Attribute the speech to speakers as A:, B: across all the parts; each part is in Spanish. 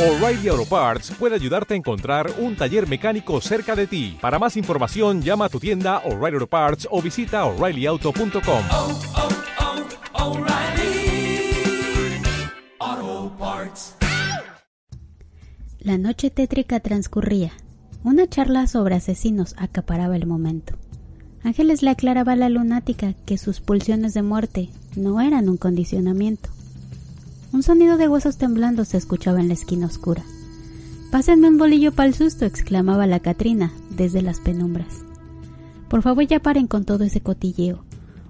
A: O'Reilly Auto Parts puede ayudarte a encontrar un taller mecánico cerca de ti. Para más información, llama a tu tienda O'Reilly Auto Parts o visita oreillyauto.com.
B: oh, oh, Parts.
C: La noche tétrica transcurría. Una charla sobre asesinos acaparaba el momento. Ángeles le aclaraba a la lunática que sus pulsiones de muerte no eran un condicionamiento. Un sonido de huesos temblando se escuchaba en la esquina oscura. Pásenme un bolillo para el susto, exclamaba la Catrina desde las penumbras. Por favor ya paren con todo ese cotilleo.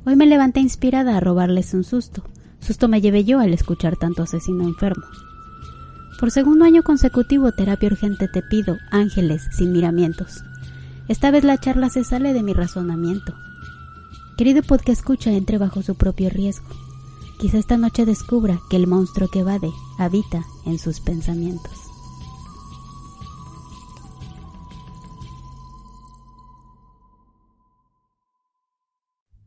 C: Hoy me levanté inspirada a robarles un susto. Susto me llevé yo al escuchar tanto asesino enfermo. Por segundo año consecutivo, terapia urgente te pido, ángeles, sin miramientos. Esta vez la charla se sale de mi razonamiento. Querido podcast escucha, entre bajo su propio riesgo. Quizá esta noche descubra que el monstruo que evade habita en sus pensamientos.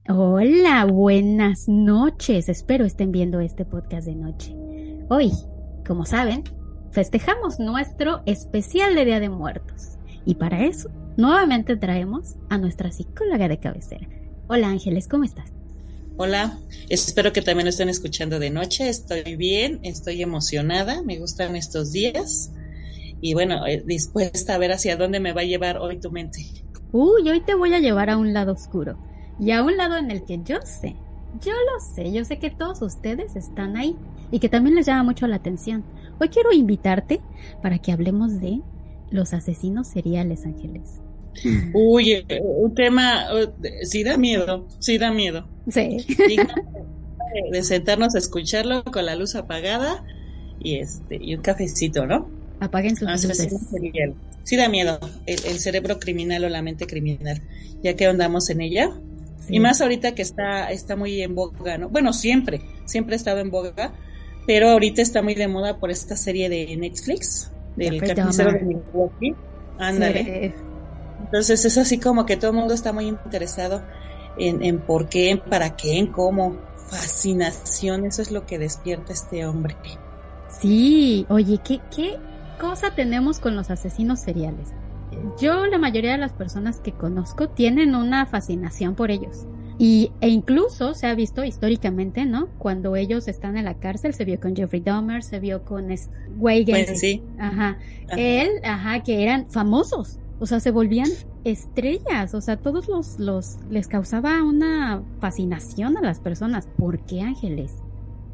C: Hola, buenas noches. Espero estén viendo este podcast de noche. Hoy, como saben, festejamos nuestro especial de Día de Muertos. Y para eso, nuevamente traemos a nuestra psicóloga de cabecera. Hola Ángeles, ¿cómo estás?
D: Hola, espero que también lo estén escuchando de noche. Estoy bien, estoy emocionada, me gustan estos días y bueno, eh, dispuesta a ver hacia dónde me va a llevar hoy tu mente.
C: Uy, hoy te voy a llevar a un lado oscuro y a un lado en el que yo sé, yo lo sé, yo sé que todos ustedes están ahí y que también les llama mucho la atención. Hoy quiero invitarte para que hablemos de los asesinos seriales, Ángeles.
D: Uy, eh, un tema, eh, sí da miedo, sí da miedo.
C: Sí.
D: De- de sentarnos a escucharlo con la luz apagada y este y un cafecito, ¿no?
C: Apaguen sus
D: Asesino
C: luces.
D: Sí da miedo, el, el cerebro criminal o la mente criminal, ya que andamos en ella.
C: Sí.
D: Y más ahorita que está, está muy en boga, ¿no? Bueno, siempre, siempre ha estado en boga, pero ahorita está muy de moda por esta serie de Netflix, del
C: Jeffrey
D: carnicero de. Milwaukee. Ándale.
C: Sí.
D: Entonces es así como que todo el mundo está muy interesado en, en por qué, en para qué, en cómo. Fascinación, eso es lo que despierta este hombre.
C: Sí, oye, ¿qué, ¿qué cosa tenemos con los asesinos seriales? Yo, la mayoría de las personas que conozco tienen una fascinación por ellos. Y, e incluso se ha visto históricamente, ¿no? Cuando ellos están en la cárcel, se vio con Jeffrey Dahmer, se vio con Weigand.
D: Pues sí.
C: Ajá.
D: Ajá.
C: Él, ajá, que eran famosos. O sea, se volvían estrellas. O sea, todos los, los, les causaba una fascinación a las personas. ¿Por qué ángeles?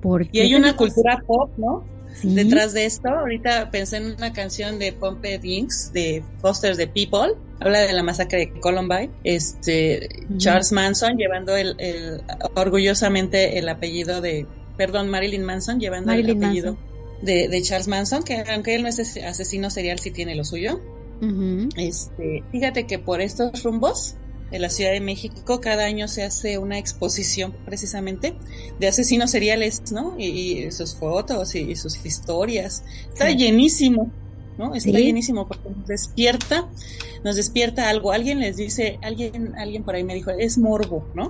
C: ¿Por
D: Y
C: qué
D: hay una cultura pop, ¿no?
C: Sí.
D: Detrás de esto, ahorita pensé en una canción de Pumped Inks de Foster the People, habla de la masacre de Columbine, este. Charles Manson llevando el, el- orgullosamente el apellido de, perdón, Marilyn Manson llevando
C: Marilyn
D: el apellido de, de Charles Manson, que aunque él no es ase- asesino serial, sí tiene lo suyo. Este, fíjate que por estos rumbos de la Ciudad de México cada año se hace una exposición precisamente de asesinos seriales, ¿no? Y, y sus fotos y, y sus historias. Está
C: Sí.
D: llenísimo, ¿no? Está
C: Sí.
D: llenísimo porque nos despierta, nos despierta algo. Alguien les dice, alguien, alguien por ahí me dijo, es morbo, ¿no?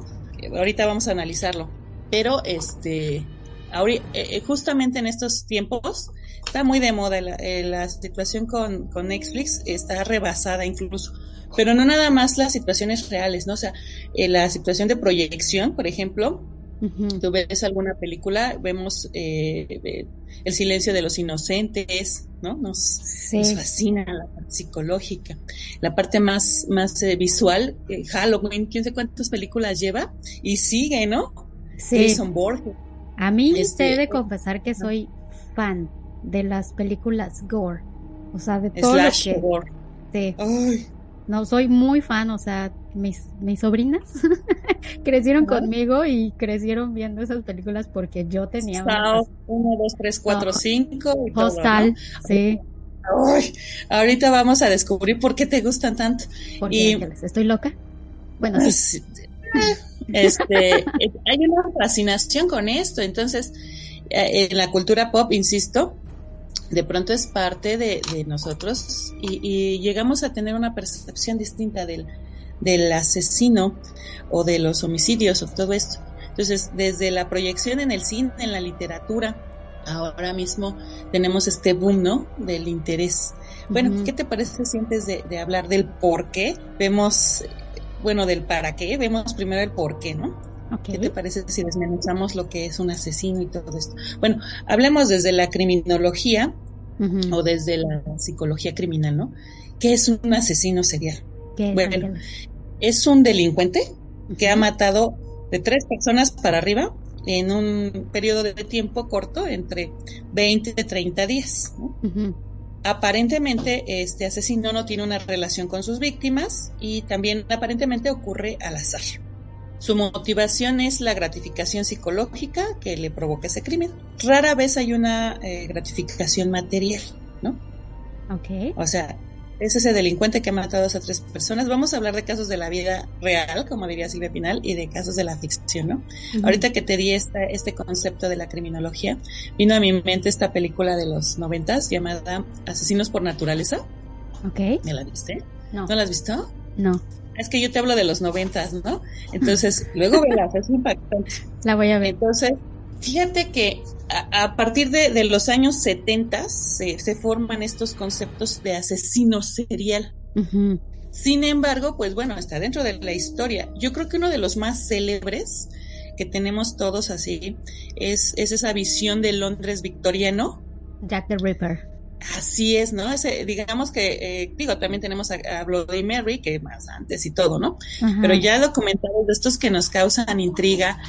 D: Ahorita vamos a analizarlo. Pero este, ahori- eh, eh, justamente en estos tiempos está muy de moda la, eh, la situación con, con Netflix, está rebasada incluso. Pero no nada más las situaciones reales, ¿no? O sea, eh, la situación de proyección, por ejemplo, tú ves alguna película, vemos El silencio de los inocentes, ¿no? Nos,
C: Sí.
D: nos fascina la parte psicológica. La parte más, más visual, Halloween, quién sé cuántas películas lleva, y sigue, ¿no?
C: Sí.
D: Jason Borges.
C: A mí
D: Este,
C: he de confesar que soy fan de las películas gore. O sea, de todo lo que...
D: gore. Ay,
C: No, soy muy fan, o sea, mis, mis sobrinas crecieron conmigo y crecieron viendo esas películas porque yo tenía
D: Sao, 1, 2, 3, 4,
C: No.
D: 5. y todo,
C: hostal,
D: ¿no?
C: sí,
D: Ay, ahorita vamos a descubrir por qué te gustan tanto.
C: porque
D: Y-
C: Ángeles, estoy loca. Bueno, sí,
D: Sí. Este, eh, hay una fascinación con esto, entonces eh, en la cultura pop, insisto, de pronto es parte de, de nosotros y, y llegamos a tener una percepción distinta del, del asesino o de los homicidios o todo esto. Entonces, desde la proyección en el cine, en la literatura, ahora mismo tenemos este boom, ¿no? Del interés. Bueno,
C: Ujú.
D: ¿qué te parece si antes de, de hablar del por qué vemos, bueno, del para qué, vemos primero el por qué, ¿no? ¿Qué te parece si desmenuzamos lo que es un asesino y todo esto? Bueno, hablemos desde la criminología o desde la psicología criminal, ¿no? ¿Qué es un asesino serial?
C: ¿Qué es,
D: bueno? Es un delincuente que ha matado de tres personas para arriba en un periodo de tiempo corto, entre 20 y 30 días. ¿no? Aparentemente, este asesino no tiene una relación con sus víctimas y también aparentemente ocurre al azar. Su motivación es la gratificación psicológica que le provoca ese crimen. Rara vez hay una eh, gratificación material, ¿no?
C: Ok.
D: O sea, es ese delincuente que ha matado a tres personas. Vamos a hablar de casos de la vida real, como diría Silvia Pinal, y de casos de la ficción, ¿no? Ahorita que te di esta, este concepto de la criminología, vino a mi mente esta película de los noventas llamada Asesinos por Naturaleza.
C: Ok.
D: ¿Me la viste?
C: No.
D: ¿No la has visto?
C: No.
D: Es que yo te hablo de los noventas, ¿no? Entonces, luego velas, es impactante.
C: La voy a ver.
D: Entonces, fíjate que a, a partir de, de los años 70 se, se forman estos conceptos de asesino serial. Sin embargo, pues bueno, está dentro de la historia. Yo creo que uno de los más célebres que tenemos todos así es, es esa visión de Londres victoriano.
C: Jack the Ripper.
D: Así es, ¿no? Ese, digamos que, eh, digo, también tenemos a, a Bloody Mary, que más antes y todo, ¿no? Pero ya documentales de estos que nos causan intriga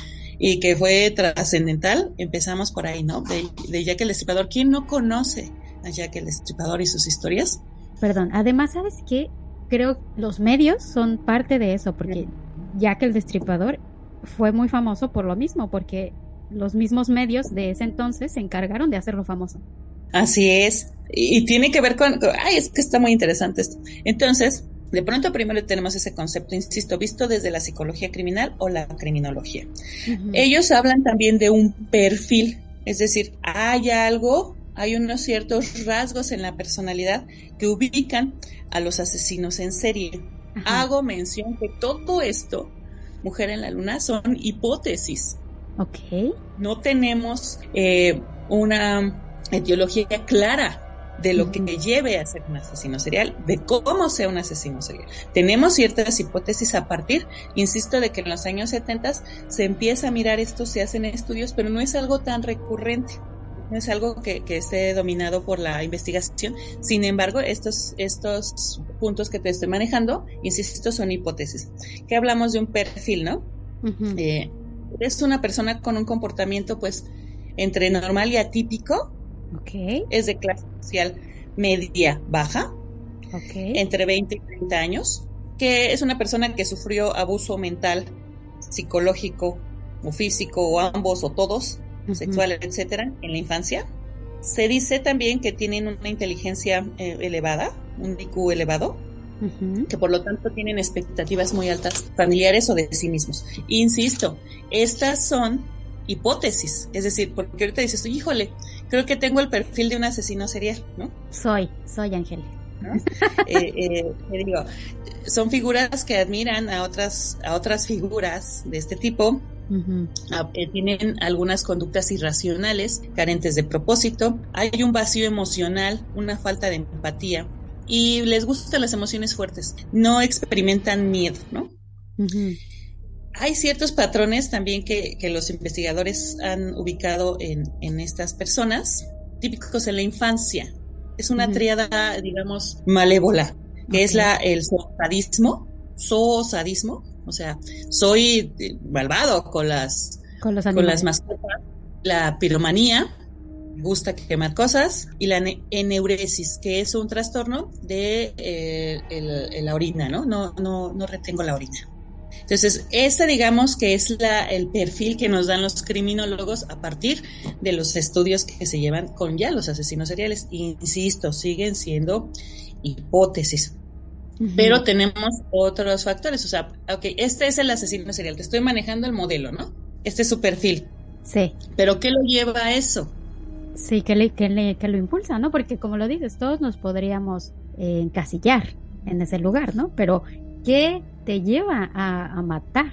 D: y que fue trascendental, empezamos por ahí, ¿no? De, de Jack el Destripador. ¿Quién no conoce a Jack el Destripador y sus historias?
C: Perdón. Además, ¿sabes qué? Creo que los medios son parte de eso, porque Jack el Destripador fue muy famoso por lo mismo, porque los mismos medios de ese entonces se encargaron de hacerlo famoso.
D: Así es. Y, y tiene que ver con, con- ay, es que está muy interesante esto. Entonces, de pronto primero tenemos ese concepto, insisto, visto desde la psicología criminal o la criminología. Ellos hablan también de un perfil, es decir, hay algo, hay unos ciertos rasgos en la personalidad que ubican a los asesinos en serie. Hago mención que todo esto, Mujer en la Luna, son hipótesis.
C: Ok.
D: No tenemos eh, una etiología clara de lo que lleve a ser un asesino serial, de cómo sea un asesino serial. Tenemos ciertas hipótesis a partir, insisto, de que en los años 70 se empieza a mirar esto, se hacen estudios, pero no es algo tan recurrente. No es algo que, que esté dominado por la investigación. Sin embargo, estos, estos puntos que te estoy manejando, insisto, son hipótesis. Que hablamos de un perfil, ¿no? Eh, es una persona con un comportamiento, pues, entre normal y atípico,
C: Ok.
D: es de clase social media baja,
C: Ok.
D: entre 20 y 30 años, que es una persona que sufrió abuso mental, psicológico o físico, o ambos o todos,
C: Ujú.
D: sexual, etcétera, en la infancia. Se dice también que tienen una inteligencia eh, elevada, un IQ elevado, que por lo tanto tienen expectativas muy altas familiares o de sí mismos. Insisto, estas son hipótesis, es decir, porque ahorita dices, híjole, creo que tengo el perfil de un asesino serial, ¿no?
C: Soy, soy Ángel.
D: ¿No? Eh, eh, te digo, son figuras que admiran a otras, a otras figuras de este tipo. Ah, eh, tienen algunas conductas irracionales, carentes de propósito, hay un vacío emocional, una falta de empatía y les gustan las emociones fuertes, no experimentan miedo, ¿no?
C: Ujú.
D: Hay ciertos patrones también que, que los investigadores han ubicado en, en estas personas, típicos en la infancia. Es una
C: Ujú.
D: tríada, digamos, malévola, que es la, el zoosadismo, zoosadismo, o sea, soy eh, malvado con las
C: Con los
D: con
C: animales.
D: las mascotas, la piromanía, gusta quemar cosas, y la ne- eneuresis, que es un trastorno de eh, el- el- la orina, ¿no? No, no, no retengo la orina. Entonces, esta digamos que es la, el perfil que nos dan los criminólogos a partir de los estudios que se llevan con ya los asesinos seriales. Insisto, siguen siendo hipótesis. Pero tenemos otros factores. O sea, ok, este es el asesino serial. Te estoy manejando el modelo, ¿no? Este es su perfil.
C: Sí,
D: Pero ¿qué lo lleva a eso?
C: sí, que, le, que, le, que lo impulsa, ¿no? Porque como lo dices, todos nos podríamos eh, encasillar en ese lugar, ¿no? Pero ¿qué te lleva a, a matar?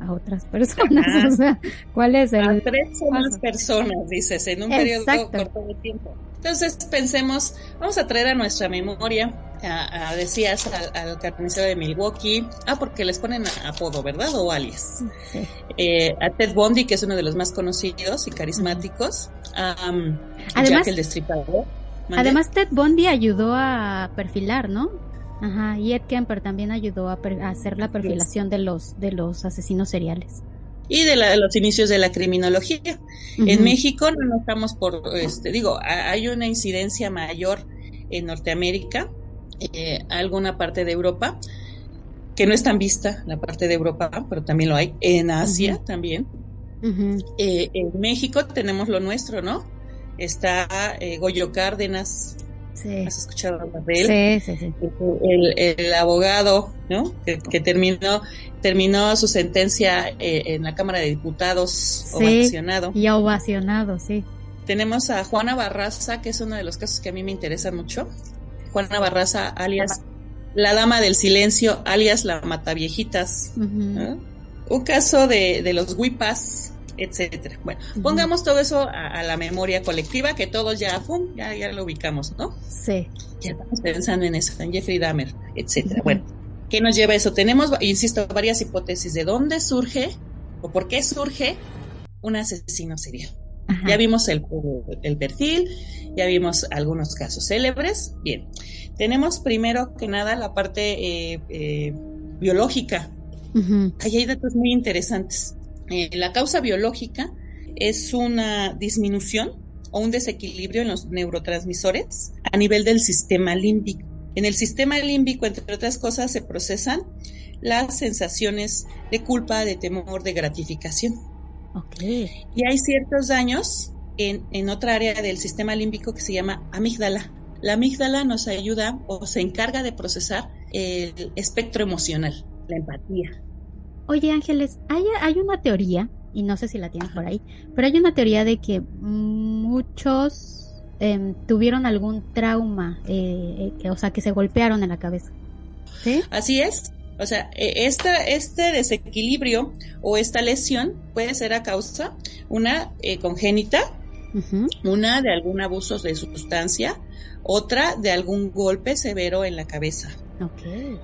C: a otras personas. O sea, ¿cuál es el...?
D: A tres o más personas, dices, en un periodo corto de tiempo. Entonces pensemos, vamos a traer a nuestra memoria, a, decías, al, carnicero de Milwaukee, ah, porque les ponen apodo, ¿verdad? O alias. Eh, a Ted Bundy, que es uno de los más conocidos y carismáticos.
C: además, Jack el Destripador. Además, Ted Bundy ayudó a perfilar, ¿no? Ajá, y Ed Kemper también ayudó a, hacer la perfilación de los, de los asesinos seriales
D: y de, los inicios de la criminología. En México no estamos por, este, digo, hay una incidencia mayor en Norteamérica, eh, alguna parte de Europa, que no es tan vista, la parte de Europa, pero también lo hay, en Asia también. Eh, en México tenemos lo nuestro, ¿no? Está eh, Goyo Cárdenas, ¿Has escuchado de él? Sí, sí, sí. El, abogado, ¿no? Que, terminó, terminó su sentencia eh, en la Cámara de Diputados,
C: ovacionado. Y ovacionado, sí.
D: Tenemos a Juana Barraza, que es uno de los casos que a mí me interesan mucho. Juana Barraza, alias la Dama del Silencio, alias la Mataviejitas. Un caso de, de los Huipas, etcétera. Bueno, pongamos todo eso a, la memoria colectiva, que todos ya, ya, ya lo ubicamos, ¿no?
C: Sí.
D: Ya estamos pensando en eso, en Jeffrey Dahmer, etcétera. Bueno, ¿qué nos lleva a eso? Tenemos, insisto, varias hipótesis de dónde surge o por qué surge un asesino serial. Ya vimos el, el, perfil, ya vimos algunos casos célebres. Bien, tenemos primero que nada la parte eh, eh, biológica. Ahí hay datos muy interesantes. Eh, la causa biológica es una disminución o un desequilibrio en los neurotransmisores a nivel del sistema límbico. En el sistema límbico, entre otras cosas, se procesan las sensaciones de culpa, de temor, de gratificación. Y hay ciertos daños en, en otra área del sistema límbico que se llama amígdala. La amígdala nos ayuda o se encarga de procesar el espectro emocional, la empatía,
C: Oye Ángeles, hay, hay una teoría, y no sé si la tienes por ahí, pero hay una teoría de que muchos em, tuvieron algún trauma, eh, eh, o sea, que se golpearon en la cabeza. ¿Sí?
D: Así es. O sea, e, esta, este desequilibrio o esta lesión puede ser a causa, una eh, congénita, una de algún abuso de sustancia, otra de algún golpe severo en la cabeza.
C: Okay.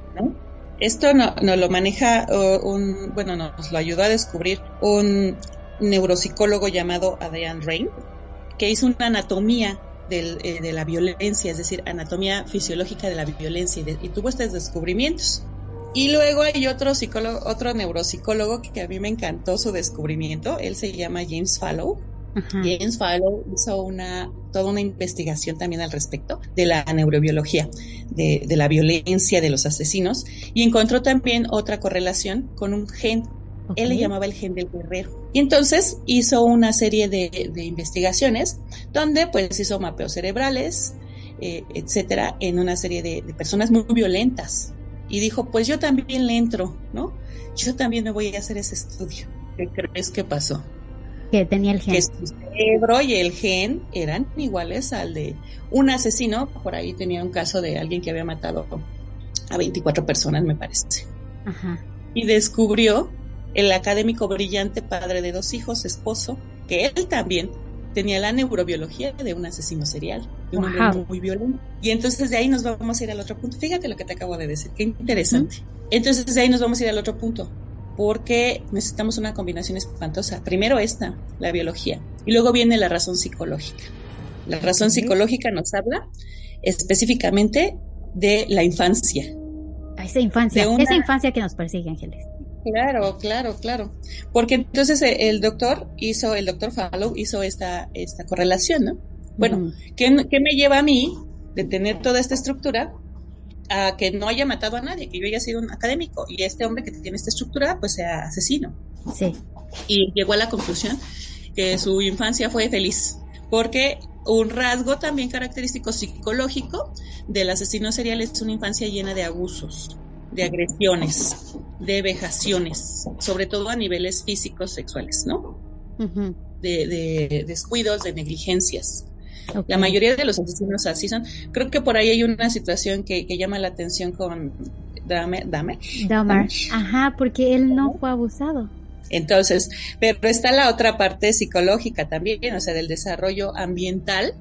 D: Esto no, no lo maneja un, bueno, nos lo ayudó a descubrir un neuropsicólogo llamado Adrian Rain, que hizo una anatomía eh, de la violencia, es decir, anatomía fisiológica de la violencia y, tuvo estos descubrimientos. Y luego hay otro psicólogo, otro neuropsicólogo que, a mí me encantó su descubrimiento, él se llama James Fallow, James Fallow hizo una, toda una investigación también al respecto de la neurobiología, de, la violencia de los asesinos, y encontró también otra correlación con un gen. Él le llamaba el gen del guerrero. Y entonces hizo una serie de, investigaciones donde pues hizo mapeos cerebrales, eh, etcétera, en una serie de, de personas muy violentas. Y dijo, pues yo también le entro, ¿no? Yo también me voy a hacer ese estudio. ¿Qué crees que pasó?
C: Que tenía el gen.
D: Que su cerebro y el gen eran iguales al de un asesino. Por ahí tenía un caso de alguien que había matado a 24 personas, me parece.
C: Ajá.
D: Y descubrió el académico brillante, padre de dos hijos, esposo, que él también tenía la neurobiología de un asesino serial, de un hombre muy, violento. Y entonces de ahí nos vamos a ir al otro punto. Fíjate lo que te acabo de decir, qué interesante. Entonces de ahí nos vamos a ir al otro punto porque necesitamos una combinación espantosa. Primero esta, la biología, y luego viene la razón psicológica. La razón psicológica nos habla específicamente de la infancia.
C: esa infancia, esa infancia que nos persigue, Ángeles.
D: Claro, claro, claro. Porque entonces eh, el doctor hizo, el doctor Fallow hizo esta, esta correlación, ¿no? Bueno, ¿qué, ¿qué me lleva a mí de tener toda esta estructura a que no haya matado a nadie, que yo haya sido un académico y este hombre que tiene esta estructura pues sea asesino.
C: Sí.
D: Y llegó a la conclusión que su infancia fue feliz, porque un rasgo también característico psicológico del asesino serial es una infancia llena de abusos, de agresiones, de vejaciones, sobre todo a niveles físicos sexuales, ¿no? de, de, descuidos, de negligencias. La mayoría de los asesinos así son. Creo que por ahí hay una situación que, llama la atención con Dame. Dame.
C: Ajá, porque él no fue abusado.
D: Entonces, pero está la otra parte psicológica también, o sea, del desarrollo ambiental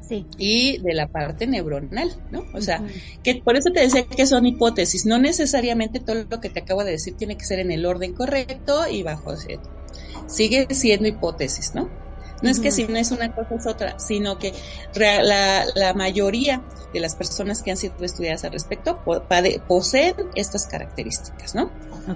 C: Sí.
D: y de la parte neuronal, ¿no? O sea, que por eso te decía que son hipótesis, no necesariamente todo lo que te acabo de decir tiene que ser en el orden correcto y bajo. Sigue siendo hipótesis, ¿no? No es que si no es una cosa es otra, sino que la, la mayoría de las personas que han sido estudiadas al respecto poseen estas características, ¿no?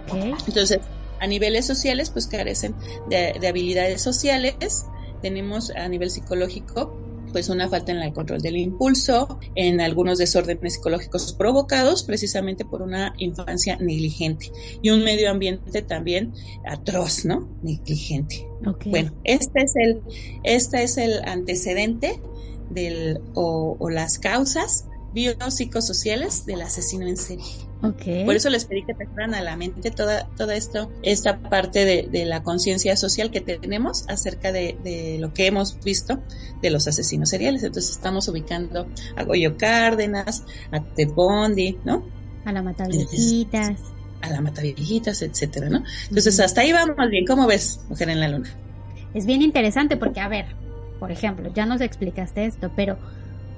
C: Ok.
D: Entonces, a niveles sociales, pues carecen de, de habilidades sociales. Tenemos a nivel psicológico, pues una falta en el control del impulso, en algunos desórdenes psicológicos provocados precisamente por una infancia negligente y un medio ambiente también atroz, ¿no? Negligente. Bueno, este es el, este es el antecedente del, o, o las causas biopsicosociales del asesino en serie. Por eso les pedí que trajeran a la mente toda, toda esto, esta parte de, de la conciencia social que tenemos acerca de, de lo que hemos visto de los asesinos seriales. Entonces estamos ubicando a Goyo Cárdenas, a Ted Bundy, ¿no?
C: A la mata viejitas.
D: A la Mataviejitas, etcétera, ¿no? Entonces hasta ahí vamos bien. ¿Cómo ves, Mujer en la Luna?
C: Es bien interesante porque, a ver, por ejemplo, ya nos explicaste esto, pero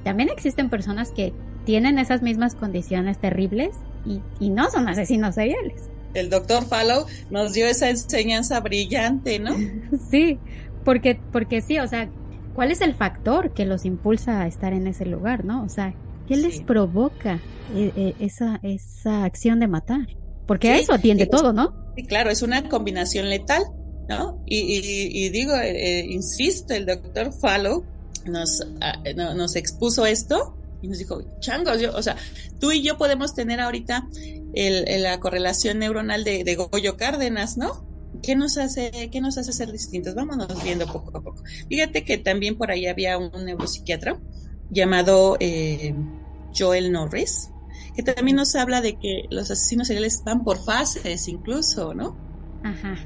C: también existen personas que tienen esas mismas condiciones terribles y, y no son asesinos seriales.
D: El doctor Fallow nos dio esa enseñanza brillante, ¿no?
C: Sí, porque, porque sí, o sea, ¿cuál es el factor que los impulsa a estar en ese lugar, no? O sea, ¿qué les provoca eh, eh, esa, esa acción de matar? Porque a eso atiende todo, ¿no?
D: Sí, claro, es una combinación letal, ¿no? Y, y- y digo, eh, insisto, el doctor Fallow nos, ah, no- nos expuso esto y nos dijo, changos, yo, o sea, tú y yo podemos tener ahorita el, el- la correlación neuronal de, de Goyo Cárdenas, ¿no? ¿Qué nos hace, qué nos hace ser distintos? Vámonos viendo poco a poco. Fíjate que también por ahí había un neuropsiquiatra llamado eh, Joel Norris, que también nos habla de que los asesinos seriales van por fases incluso, ¿no?
C: Ajá.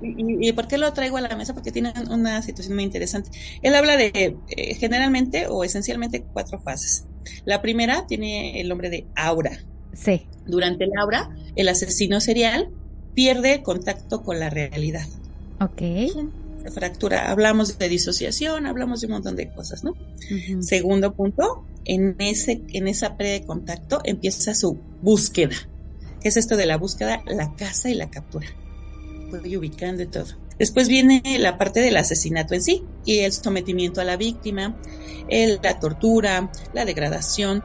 D: ¿Y, y por qué lo traigo a la mesa? Porque tiene una situación muy interesante. Él habla de eh, generalmente o esencialmente cuatro fases. La primera tiene el nombre de aura.
C: Sí.
D: Durante el aura, el asesino serial pierde contacto con la realidad.
C: Ok.
D: Se fractura. Hablamos de disociación, hablamos de un montón de cosas, ¿no? Segundo punto, en, ese, en esa pérdida de contacto empieza su búsqueda. ¿Qué es esto de la búsqueda? La caza y la captura. Voy ubicando y todo. Después viene la parte del asesinato en sí y el sometimiento a la víctima, el- la tortura, la degradación,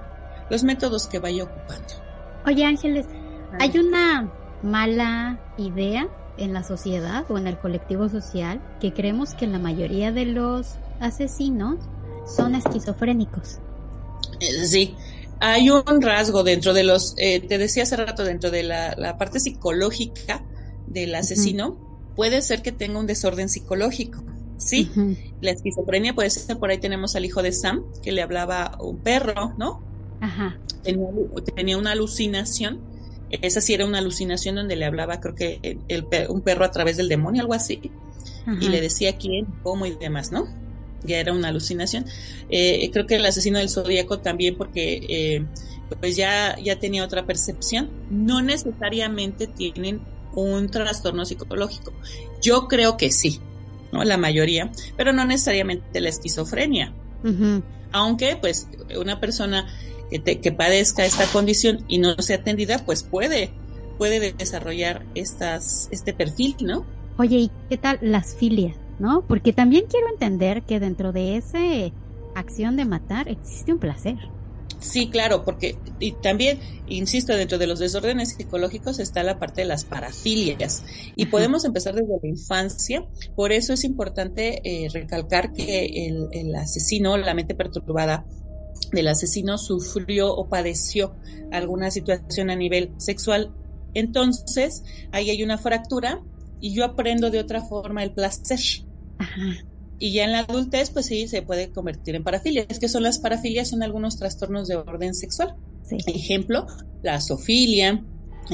D: los métodos que vaya ocupando.
C: Oye, Ángeles, ¿hay una mala idea en la sociedad o en el colectivo social que creemos que la mayoría de los asesinos son esquizofrénicos?
D: Eh, Sí, hay un rasgo dentro de los, eh, te decía hace rato, dentro de la, la parte psicológica del asesino, puede ser que tenga un desorden psicológico. Sí, la esquizofrenia puede ser, por ahí tenemos al hijo de Sam, que le hablaba un perro, ¿no?
C: Ajá.
D: Tenía, tenía una alucinación, esa sí era una alucinación donde le hablaba, creo que el, un perro a través del demonio, algo así,
C: ajá.
D: y le decía quién, cómo y demás, ¿no? Ya era una alucinación. Eh, creo que el asesino del zodíaco también, porque eh, pues ya, ya tenía otra percepción. No necesariamente tienen un trastorno psicológico. Yo creo que sí, ¿no? La mayoría, pero no necesariamente la esquizofrenia. Aunque, pues, una persona que, te- que padezca esta condición y no sea atendida, pues puede, puede desarrollar estas, este perfil, ¿no?
C: Oye, ¿y qué tal las filias? ¿No? Porque también quiero entender que dentro de esa acción de matar existe un placer.
D: Sí, claro, porque y también, insisto, dentro de los desórdenes psicológicos está la parte de las parafilias y
C: Ajá.
D: podemos empezar desde la infancia. Por eso es importante eh, recalcar que el, el asesino, la mente perturbada del asesino sufrió o padeció alguna situación a nivel sexual. Entonces, ahí hay una fractura y yo aprendo de otra forma el placer.
C: Ajá.
D: Y ya en la adultez, pues sí, se puede convertir en parafilia. Es que son las parafilias, son algunos trastornos de orden sexual.
C: Sí.
D: Ejemplo, la zoofilia,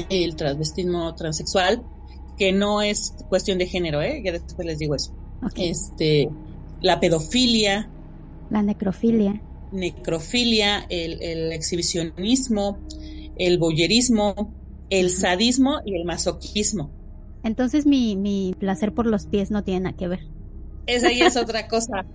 D: el transvestismo transexual, que no es cuestión de género, ¿eh? Ya después les digo eso. Este, la pedofilia,
C: La necrofilia.
D: necrofilia, el, el exhibicionismo, el boyerismo, el sadismo y el masoquismo.
C: Entonces mi, mi placer por los pies no tiene nada que ver.
D: Esa ya es otra cosa.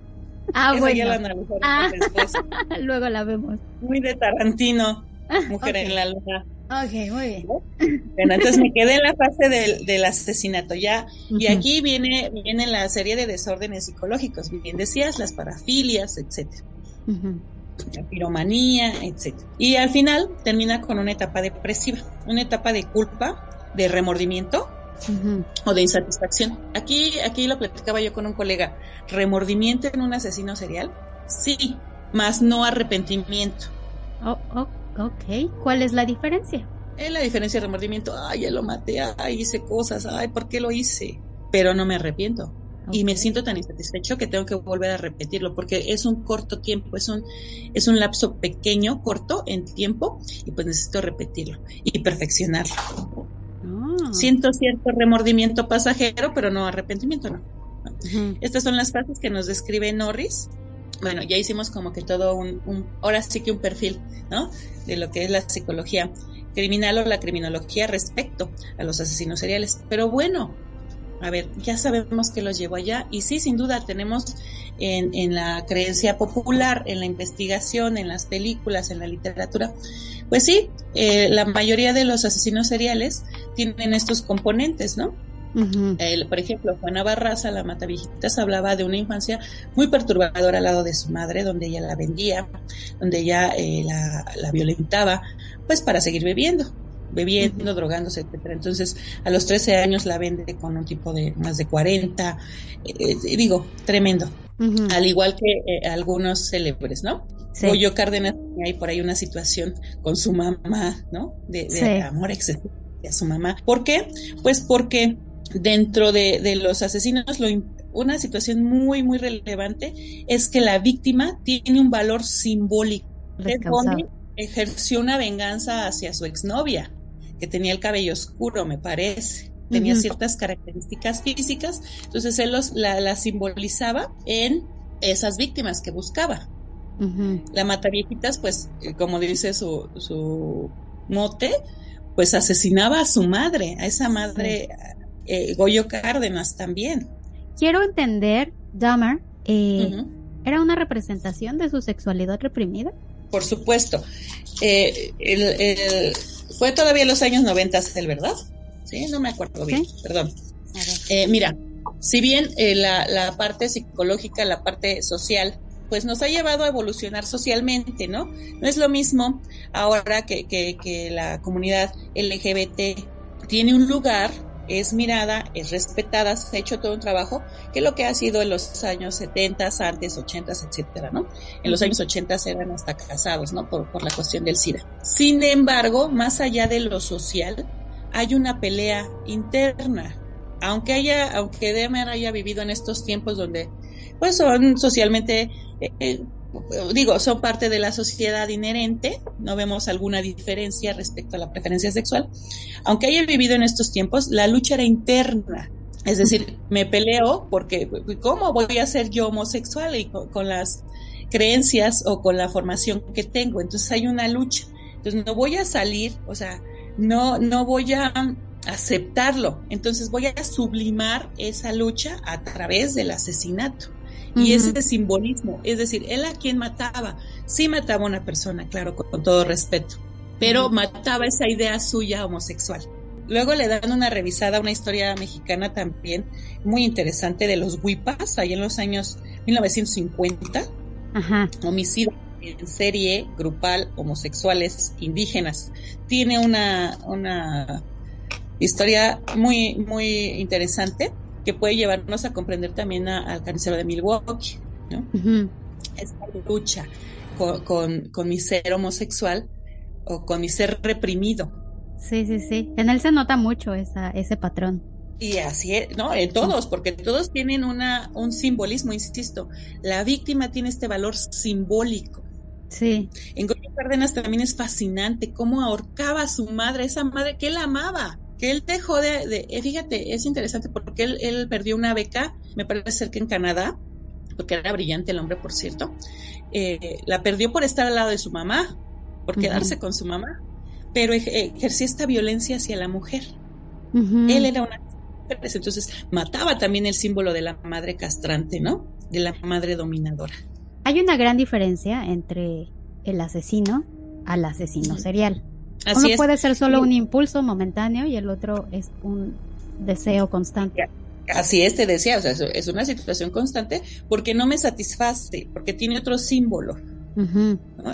C: Ah,
D: Esa
C: bueno.
D: ya la analizaremos
C: Ah.
D: después.
C: Luego la vemos.
D: Muy de Tarantino, Mujer
C: Ok.
D: en la Luna.
C: Ok, muy bien.
D: Bueno, entonces me quedé en la fase del, del asesinato ya. Y aquí viene, viene la serie de desórdenes psicológicos. Bien decías, las parafilias, etcétera.
C: Ujú.
D: la piromanía, etcétera. Y al final termina con una etapa depresiva, una etapa de culpa, de remordimiento O de insatisfacción. Aquí, aquí lo platicaba yo con un colega. ¿Remordimiento en un asesino serial? Sí, más no arrepentimiento.
C: Oh, oh, ok. ¿Cuál es la diferencia?
D: Es la diferencia de remordimiento. Ay, ya lo maté, ay, hice cosas, ay, ¿por qué lo hice? Pero no me arrepiento. Y me siento tan insatisfecho que tengo que volver a repetirlo porque es un corto tiempo, es un, es un lapso pequeño, corto en tiempo y pues necesito repetirlo y perfeccionarlo.
C: Ah.
D: Siento cierto remordimiento pasajero, pero no arrepentimiento, no. Estas son las fases que nos describe Norris. Bueno, ya hicimos como que todo un, un, ahora sí que un perfil, ¿no? De lo que es la psicología criminal o la criminología respecto a los asesinos seriales. Pero bueno, a ver, ya sabemos que los llevó allá y sí, sin duda tenemos en, en la creencia popular, en la investigación, en las películas, en la literatura, pues sí, eh, la mayoría de los asesinos seriales tienen estos componentes, ¿no? Por ejemplo, Juana Barraza, la Mataviejitas, hablaba de una infancia muy perturbadora al lado de su madre, donde ella la vendía, donde ella eh, la, la violentaba, pues para seguir bebiendo, bebiendo, drogándose, etcétera. Entonces, a los 13 años la vende con un tipo de más de 40, eh, eh, digo, tremendo. Al igual que eh, algunos célebres, ¿no?
C: Sí.
D: Goyo Cárdenas tenía ahí por ahí una situación con su mamá, ¿no? De, de
C: Sí.
D: amor excesivo a su mamá. ¿Por qué? Pues porque dentro de, de los asesinos, lo, una situación muy, muy relevante es que la víctima tiene un valor simbólico. Es donde ejerció una venganza hacia su exnovia, que tenía el cabello oscuro, me parece. Tenía ciertas características físicas, entonces él los, la, la simbolizaba en esas víctimas que buscaba. La Mataviejitas, pues, eh, como dice su, su mote, pues asesinaba a su madre, a esa madre, eh, Goyo Cárdenas también.
C: Quiero entender, Dahmer, eh. ¿era una representación de su sexualidad reprimida?
D: Por supuesto. Eh, el- el- fue todavía en los años 90, ¿el verdad? Sí, no me acuerdo bien,
C: Sí.
D: perdón. Eh, mira, si bien eh, la, la parte psicológica, la parte social, pues nos ha llevado a evolucionar socialmente, ¿no? No es lo mismo ahora que, que, que la comunidad LGBT tiene un lugar, es mirada, es respetada, se ha hecho todo un trabajo, que lo que ha sido en los años 70, antes 80, etcétera, ¿no? En los años 80 eran hasta casados, ¿no? Por, por la cuestión del SIDA. Sin embargo, más allá de lo social, hay una pelea interna. Aunque haya, aunque Demer haya vivido en estos tiempos donde, pues son socialmente, eh, eh, digo, son parte de la sociedad inherente, no vemos alguna diferencia respecto a la preferencia sexual. Aunque haya vivido en estos tiempos, la lucha era interna. Es decir, me peleo porque, ¿cómo voy a ser yo homosexual y con, con las creencias o con la formación que tengo? Entonces hay una lucha. Entonces no voy a salir, o sea, no, no voy a aceptarlo. Entonces voy a sublimar esa lucha a través del asesinato. Y
C: Ujú.
D: ese simbolismo, es decir, él a quien mataba, sí mataba a una persona, claro, con, con todo respeto, pero mataba esa idea suya homosexual. Luego le dan una revisada a una historia mexicana también muy interesante de los huipas, ahí en los años 1950,
C: Ajá.
D: homicidio en serie grupal homosexuales indígenas. Tiene una, una historia muy, muy interesante que puede llevarnos a comprender también al carnicero de Milwaukee, ¿no?
C: Ujú.
D: Esta lucha con, con, con mi ser homosexual o con mi ser reprimido.
C: Sí, sí, sí. En él se nota mucho esa, ese patrón.
D: Y así es, no, en todos, porque todos tienen una, un simbolismo, insisto. La víctima tiene este valor simbólico.
C: Sí.
D: En Goyo Cárdenas también es fascinante cómo ahorcaba a su madre, esa madre que él amaba, que él dejó de, de- eh, fíjate, es interesante porque él, él perdió una beca, me parece ser que en Canadá, porque era brillante el hombre, por cierto, eh, la perdió por estar al lado de su mamá, por quedarse con su mamá, pero ej- ejercía esta violencia hacia la mujer. Él era una. Entonces mataba también el símbolo de la madre castrante, ¿no? De la madre dominadora.
C: Hay una gran diferencia entre el asesino al asesino serial.
D: Así
C: Uno
D: es.
C: puede ser solo un impulso momentáneo y el otro es un deseo constante.
D: Así es, te decía, o sea, es- una situación constante porque no me satisface, porque tiene otro símbolo.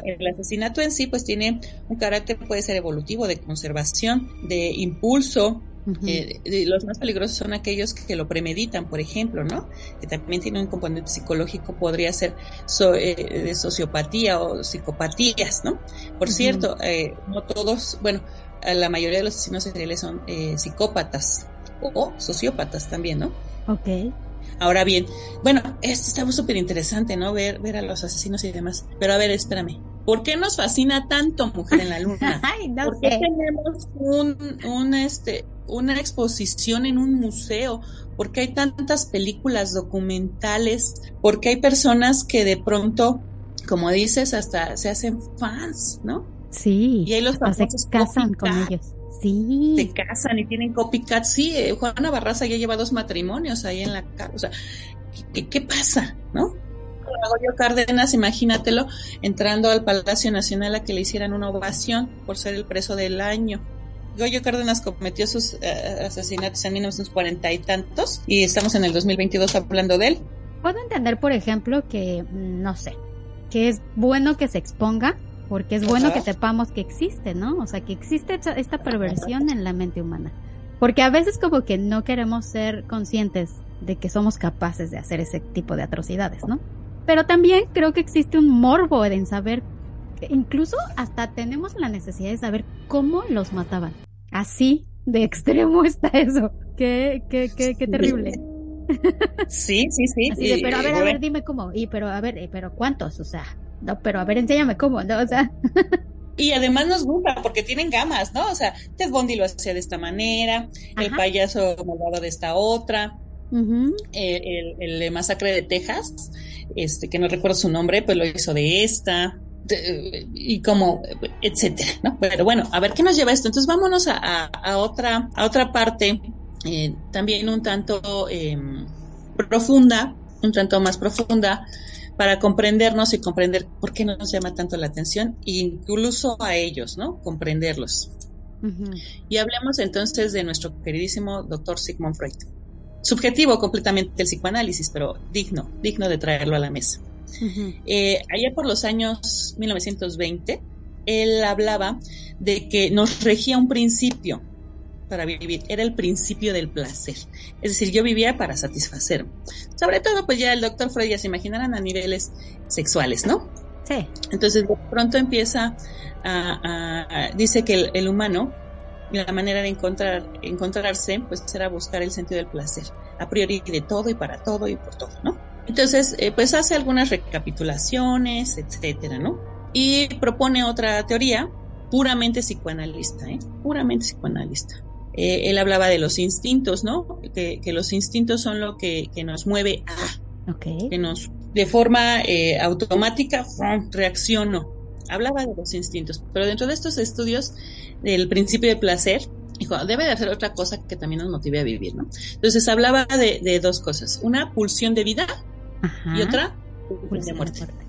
D: El asesinato en sí, pues tiene un carácter, puede ser evolutivo, de conservación, de impulso. Eh, de- los más peligrosos son aquellos que lo premeditan, por ejemplo, ¿no? Que también tiene un componente psicológico, podría ser so- eh, de sociopatía o psicopatías, ¿no? Por cierto, eh, no todos, bueno, la mayoría de los asesinos seriales son eh, psicópatas o sociópatas también, ¿no?
C: Ok.
D: Ahora bien, bueno, esto está súper interesante, ¿no? Ver, ver a los asesinos y demás. Pero a ver, espérame. ¿Por qué nos fascina tanto Mujer en la Luna?
C: Ay, no
D: ¿Por qué
C: sé.
D: tenemos un, un, este, una exposición en un museo? ¿Por qué hay tantas películas documentales? ¿Por qué hay personas que de pronto, como dices, hasta se hacen fans, ¿no?
C: Sí.
D: Y ahí los
C: se casan con ellos. Sí.
D: se casan y tienen copycat. Sí, eh, Juana Barraza ya lleva dos matrimonios ahí en la casa. O sea, ¿qué, qué pasa? ¿No? Goyo Cárdenas, imagínatelo, entrando al Palacio Nacional a que le hicieran una ovación por ser el preso del año. Goyo Cárdenas cometió sus eh, asesinatos en 1940 y tantos y estamos en el 2022 hablando de él.
C: Puedo entender, por ejemplo, que, mm, no sé, que es bueno que se exponga, porque es bueno
D: Ajá.
C: que sepamos que existe, ¿no? O sea, que existe esta perversión en la mente humana. Porque a veces como que no queremos ser conscientes de que somos capaces de hacer ese tipo de atrocidades, ¿no? Pero también creo que existe un morbo en saber, que incluso hasta tenemos la necesidad de saber cómo los mataban. Así de extremo está eso. Qué, qué, qué, qué terrible.
D: Sí, sí, sí.
C: Así de,
D: Y,
C: pero a ver, a ver, dime cómo. Y pero a ver, eh, pero cuántos, o sea, no, pero a ver, enséñame cómo, ¿no? O sea,
D: Y además nos gusta porque tienen gamas, ¿no? O sea, Ted Bundy lo hacía de esta manera, el payaso malvado de esta otra, eh, el, el masacre de Texas, este que no recuerdo su nombre, pues lo hizo de esta de- y como etcétera, ¿no? Pero bueno, a ver qué nos lleva esto. Entonces vámonos a, a- a otra a otra parte eh, también un tanto eh, profunda, un tanto más profunda para comprendernos y comprender por qué nos llama tanto la atención, incluso a ellos, ¿no? Comprenderlos. Y hablemos entonces de nuestro queridísimo doctor Sigmund Freud. Subjetivo completamente el psicoanálisis, pero digno, digno de traerlo a la mesa. Eh, allá por los años 1920, él hablaba de que nos regía un principio para vivir, era el principio del placer. Es decir, yo vivía para satisfacerme. Sobre todo, pues ya el doctor Freud ya se imaginarán a niveles sexuales, ¿no?
C: Sí.
D: Entonces de pronto empieza a, a- a- dice que el, el humano, la manera de encontrar, encontrarse, pues era buscar el sentido del placer, a priori de todo y para todo y por todo, ¿no? Entonces, eh, pues hace algunas recapitulaciones, etcétera, ¿no? Y propone otra teoría puramente psicoanalista, ¿eh? Puramente psicoanalista. Eh, él hablaba de los instintos, ¿no? Que, que los instintos son lo que, que nos mueve a, que nos de forma eh, automática ¡fum! reacciono. Hablaba de los instintos, pero dentro de estos estudios del principio de placer, dijo, debe de hacer otra cosa que también nos motive a vivir, ¿no? Entonces hablaba de, de dos cosas, una pulsión de vida
C: Ajá.
D: y otra pulsión de muerte.
C: muerte.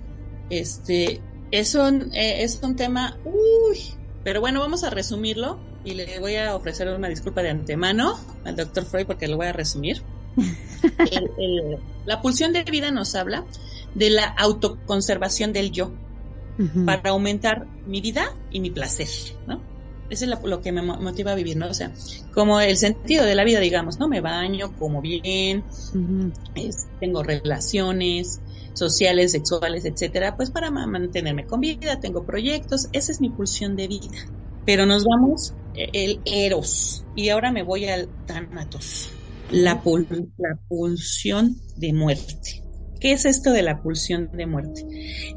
D: Este, es un, eh, es un tema, uy, pero bueno, vamos a resumirlo y le voy a ofrecer una disculpa de antemano al doctor Freud porque lo voy a resumir. El- el- la pulsión de vida nos habla de la autoconservación del yo Para aumentar mi vida y mi placer, ¿no? Eso es lo que me mo- motiva a vivir, ¿no? O sea, como el sentido de la vida, digamos, ¿no? Me baño, como bien, es- tengo relaciones sociales, sexuales, etcétera, pues para ma- mantenerme con vida, tengo proyectos, esa es mi pulsión de vida. Pero nos vamos eh, el eros y ahora me voy al tánatos, la, pul- la pulsión de muerte. ¿Qué es esto de la pulsión de muerte?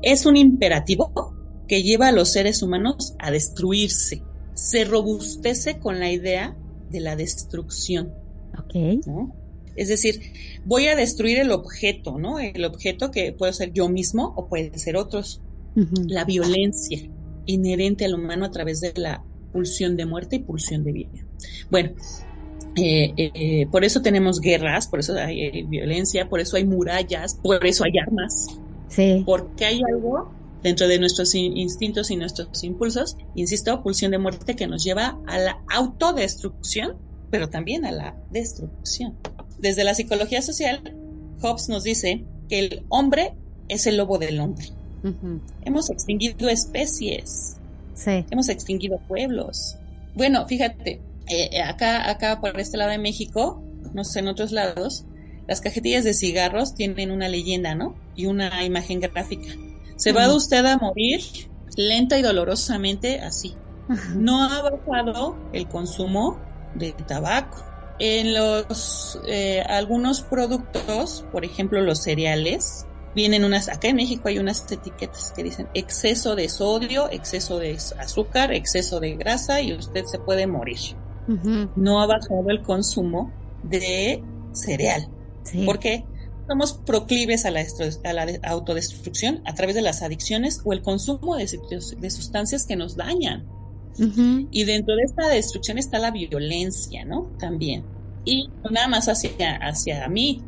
D: Es un imperativo que lleva a los seres humanos a destruirse. Se robustece con la idea de la destrucción.
C: Ok.
D: ¿no? Es decir, voy a destruir el objeto, ¿no? El objeto que puede ser yo mismo o puede ser otros. La violencia inherente al humano a través de la pulsión de muerte y pulsión de vida. Bueno, eh, eh, por eso tenemos guerras, por eso hay eh, violencia, por eso hay murallas, por eso hay armas.
C: Sí.
D: Porque hay algo dentro de nuestros in- instintos y nuestros impulsos, insisto, pulsión de muerte que nos lleva a la autodestrucción, pero también a la destrucción. Desde la psicología social, Hobbes nos dice que el hombre es el lobo del hombre. Hemos extinguido especies,
C: Sí.
D: hemos extinguido pueblos. Bueno, fíjate, eh, eh, acá, acá por este lado de México, no sé, en otros lados, las cajetillas de cigarros tienen una leyenda, ¿no? Y una imagen gráfica. Se va
C: Ujú.
D: usted a morir lenta y dolorosamente así. No ha bajado el consumo de tabaco. En los eh, algunos productos, por ejemplo los cereales, vienen unas, acá en México hay unas etiquetas que dicen exceso de sodio, exceso de azúcar, exceso de grasa y usted se puede morir. No ha bajado el consumo de cereal.
C: Sí.
D: porque somos proclives a la, a la de- autodestrucción a través de las adicciones o el consumo de, su- de sustancias que nos dañan. Y dentro de esta destrucción está la violencia, ¿no? También. Y no nada más hacia, hacia mí,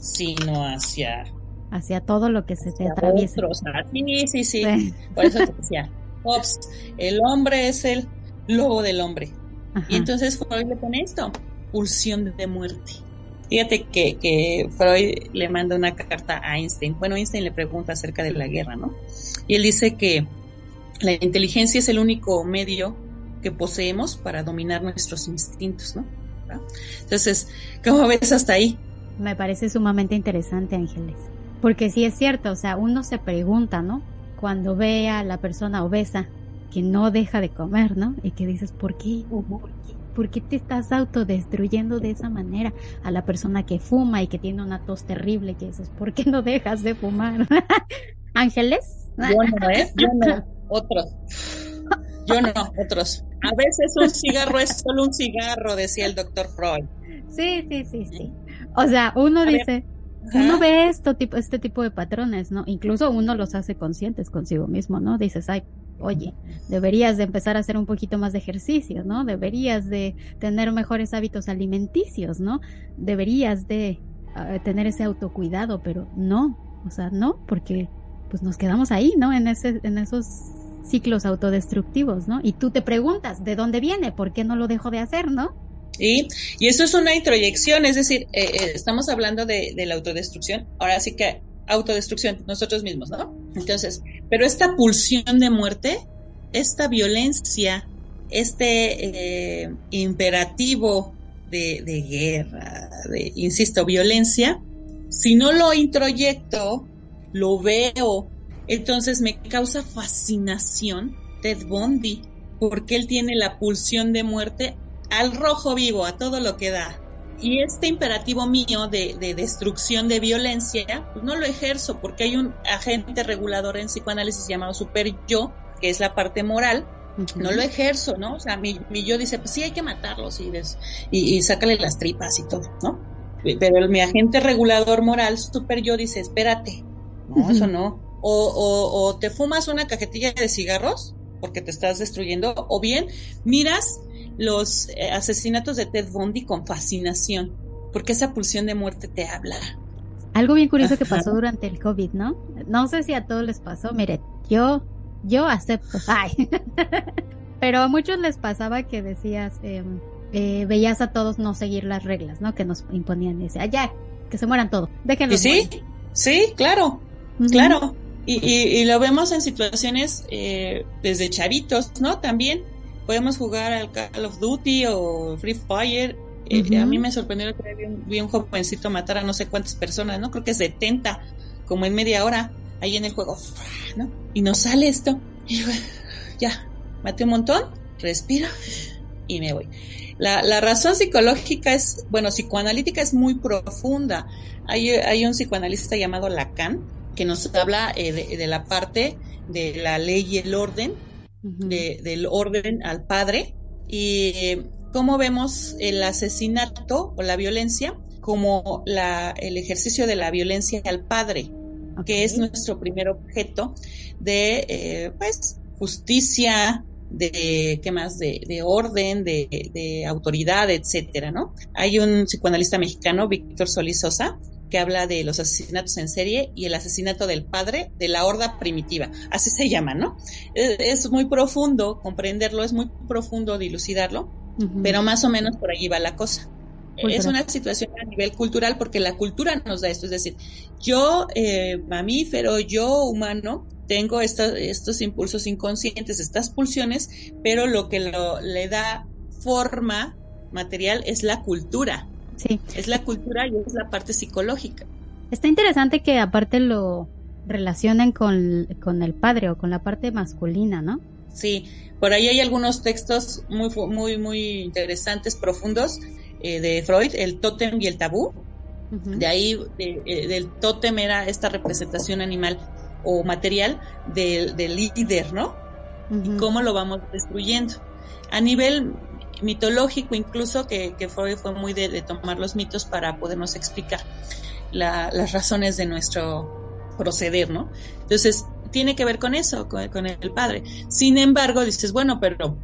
D: sino hacia,
C: Hacia todo lo que se te atraviesa.
D: otros. Ah, Sí, sí, sí.
C: Sí.
D: Por eso te decía, Hobbes, el hombre es el lobo del hombre.
C: Ajá.
D: Y entonces Freud le pone esto, pulsión de muerte. Fíjate que, que Freud le manda una carta a Einstein. Bueno, Einstein le pregunta acerca de la guerra, ¿no? Y él dice que la inteligencia es el único medio que poseemos para dominar nuestros instintos, ¿no? Entonces, ¿cómo ves hasta ahí?
C: Me parece sumamente interesante, Ángeles. Porque sí es cierto, o sea, uno se pregunta, ¿no? Cuando ve a la persona obesa que no deja de comer, ¿no? Y que dices, ¿por qué? ¿Por qué te estás autodestruyendo de esa manera? A la persona que fuma y que tiene una tos terrible, que dices, ¿por qué no dejas de fumar? Ángeles.
D: Yo no, ¿eh? Yo no, otros. Yo no, otros. A veces un cigarro es solo un cigarro, decía el doctor Freud.
C: Sí, sí, sí, sí. O sea, uno dice, uno ve esto tipo, este tipo de patrones, ¿no? Incluso uno los hace conscientes consigo mismo, ¿no? Dices, ay, oye, deberías de empezar a hacer un poquito más de ejercicio, ¿no? Deberías de tener mejores hábitos alimenticios, ¿no? Deberías de ah, tener ese autocuidado, pero no, o sea, no, porque pues nos quedamos ahí, ¿no? En ese, en esos ciclos autodestructivos, ¿no? Y tú te preguntas, ¿de dónde viene? ¿Por qué no lo dejo de hacer, no?
D: ¿sí? Y eso es una introyección, es decir, eh, eh, estamos hablando de, de la autodestrucción, ahora sí que autodestrucción, nosotros mismos, ¿no? Entonces, pero esta pulsión de muerte, esta violencia, este eh, imperativo de, de guerra, de, insisto, violencia, si no lo introyecto, lo veo, entonces me causa fascinación Ted Bundy, porque él tiene la pulsión de muerte al rojo vivo, a todo lo que da. Y este imperativo mío de, de destrucción de violencia, pues no lo ejerzo porque hay un agente regulador en psicoanálisis llamado super yo, que es la parte moral, no lo ejerzo, ¿no? O sea, mi, mi yo dice, pues sí, hay que matarlos y, des- y, y sácale las tripas y todo, ¿no? Pero el- mi agente regulador moral, super yo, dice, espérate, no, eso no. O, o, o te fumas una cajetilla de cigarros porque te estás destruyendo, o bien miras los eh, asesinatos de Ted Bundy con fascinación, porque esa pulsión de muerte te habla.
C: Algo bien curioso que pasó durante el COVID, ¿no? No sé si a todos les pasó, mire, yo, yo acepto, ay, pero a muchos les pasaba que decías, eh, eh, veías a todos no seguir las reglas, ¿no? Que nos imponían, y decía, ya, que se mueran todos, déjenlos
D: Y sí,
C: morir".
D: sí, claro, claro. Y, y- y lo vemos en situaciones eh, desde chavitos, ¿no? También podemos jugar al Call of Duty o Free Fire. Eh. A mí me sorprendió que vi un, vi un jovencito matar a no sé cuántas personas, ¿no? Creo que 70, como en media hora, ahí en el juego, ¿no? Y nos sale esto. Y yo, ya, maté un montón, respiro y me voy. La, la razón psicológica es, bueno, psicoanalítica es muy profunda. Hay, hay un psicoanalista llamado Lacan que nos habla eh, de, de la parte de la ley y el orden, De- del orden al padre, y eh, cómo vemos el asesinato o la violencia como la, el ejercicio de la violencia al padre, que es nuestro primer objeto de, eh, pues, justicia, de qué más de, de orden de, de, autoridad etcétera no hay un psicoanalista mexicano Víctor Solís Sosa que habla de los asesinatos en serie y el asesinato del padre de la horda primitiva así se llama no es, es muy profundo comprenderlo es muy profundo dilucidarlo uh -huh. pero más o menos por allí va la cosa es una situación a nivel cultural porque la cultura nos da esto, es decir, yo eh, mamífero, yo humano, tengo estos, estos impulsos inconscientes, estas pulsiones, pero lo que lo, le da forma material es la cultura.
C: Sí.
D: Es la cultura y es la parte psicológica.
C: Está interesante que aparte lo relacionen con, con el padre o con la parte masculina, ¿no?
D: Sí, por ahí hay algunos textos muy, muy, muy interesantes, profundos, eh, de Freud, el tótem y el tabú. Uh -huh. De ahí, de, de, del tótem era esta representación animal o material del, del líder, ¿no? Uh -huh. Y cómo lo vamos destruyendo. A nivel mitológico, incluso, que, que Freud fue muy de, de, tomar los mitos para podernos explicar la, las razones de nuestro proceder, ¿no? Entonces, tiene que ver con eso, con, con el padre. Sin embargo, dices, bueno, pero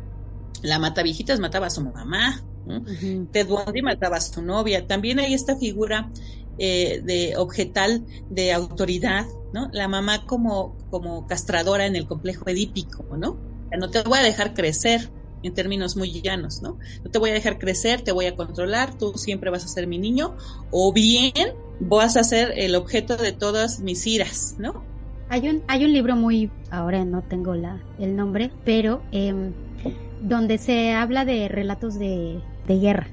D: la mata viejitas mataba a su mamá, Uh -huh. Ted Bundy mataba a su novia. También hay esta figura eh, de objetal de autoridad, ¿no? La mamá como, como castradora en el complejo edípico, ¿no? No te voy a dejar crecer en términos muy llanos, ¿no? No te voy a dejar crecer, te voy a controlar, tú siempre vas a ser mi niño, o bien vas a ser el objeto de todas mis iras, ¿no?
C: Hay un, hay un libro muy, ahora no tengo la, el nombre, pero eh, donde se habla de relatos de, de guerra.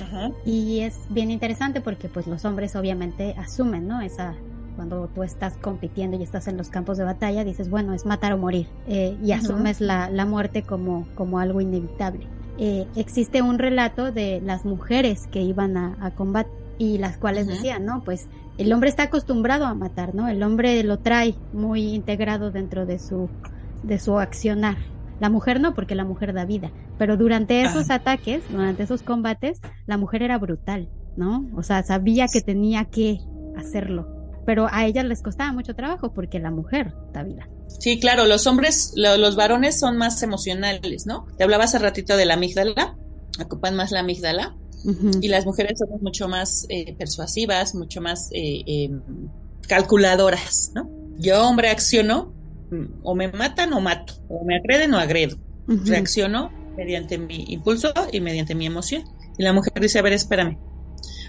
D: Ajá.
C: Y es bien interesante porque pues los hombres obviamente asumen, ¿no? Esa cuando tú estás compitiendo y estás en los campos de batalla, dices, bueno, es matar o morir. Eh, y asumes uh -huh. la, la, muerte como, como algo inevitable. Eh, existe un relato de las mujeres que iban a, a combate y las cuales uh -huh. decían, ¿no? Pues el hombre está acostumbrado a matar, ¿no? El hombre lo trae muy integrado dentro de su, de su accionar. La mujer no, porque la mujer da vida. Pero durante esos ah. ataques, durante esos combates, la mujer era brutal, ¿no? O sea, sabía que tenía que hacerlo. Pero a ellas les costaba mucho trabajo porque la mujer da vida.
D: Sí, claro, los hombres, lo, los varones son más emocionales, ¿no? Te hablaba hace ratito de la amígdala, ocupan más la amígdala. Uh -huh. Y las mujeres somos mucho más eh, persuasivas, mucho más eh, eh, calculadoras, ¿no? Yo, hombre, acciono o me matan o mato, o me agreden o agredo. Uh -huh. Reacciono mediante mi impulso y mediante mi emoción. Y la mujer dice, a ver, espérame,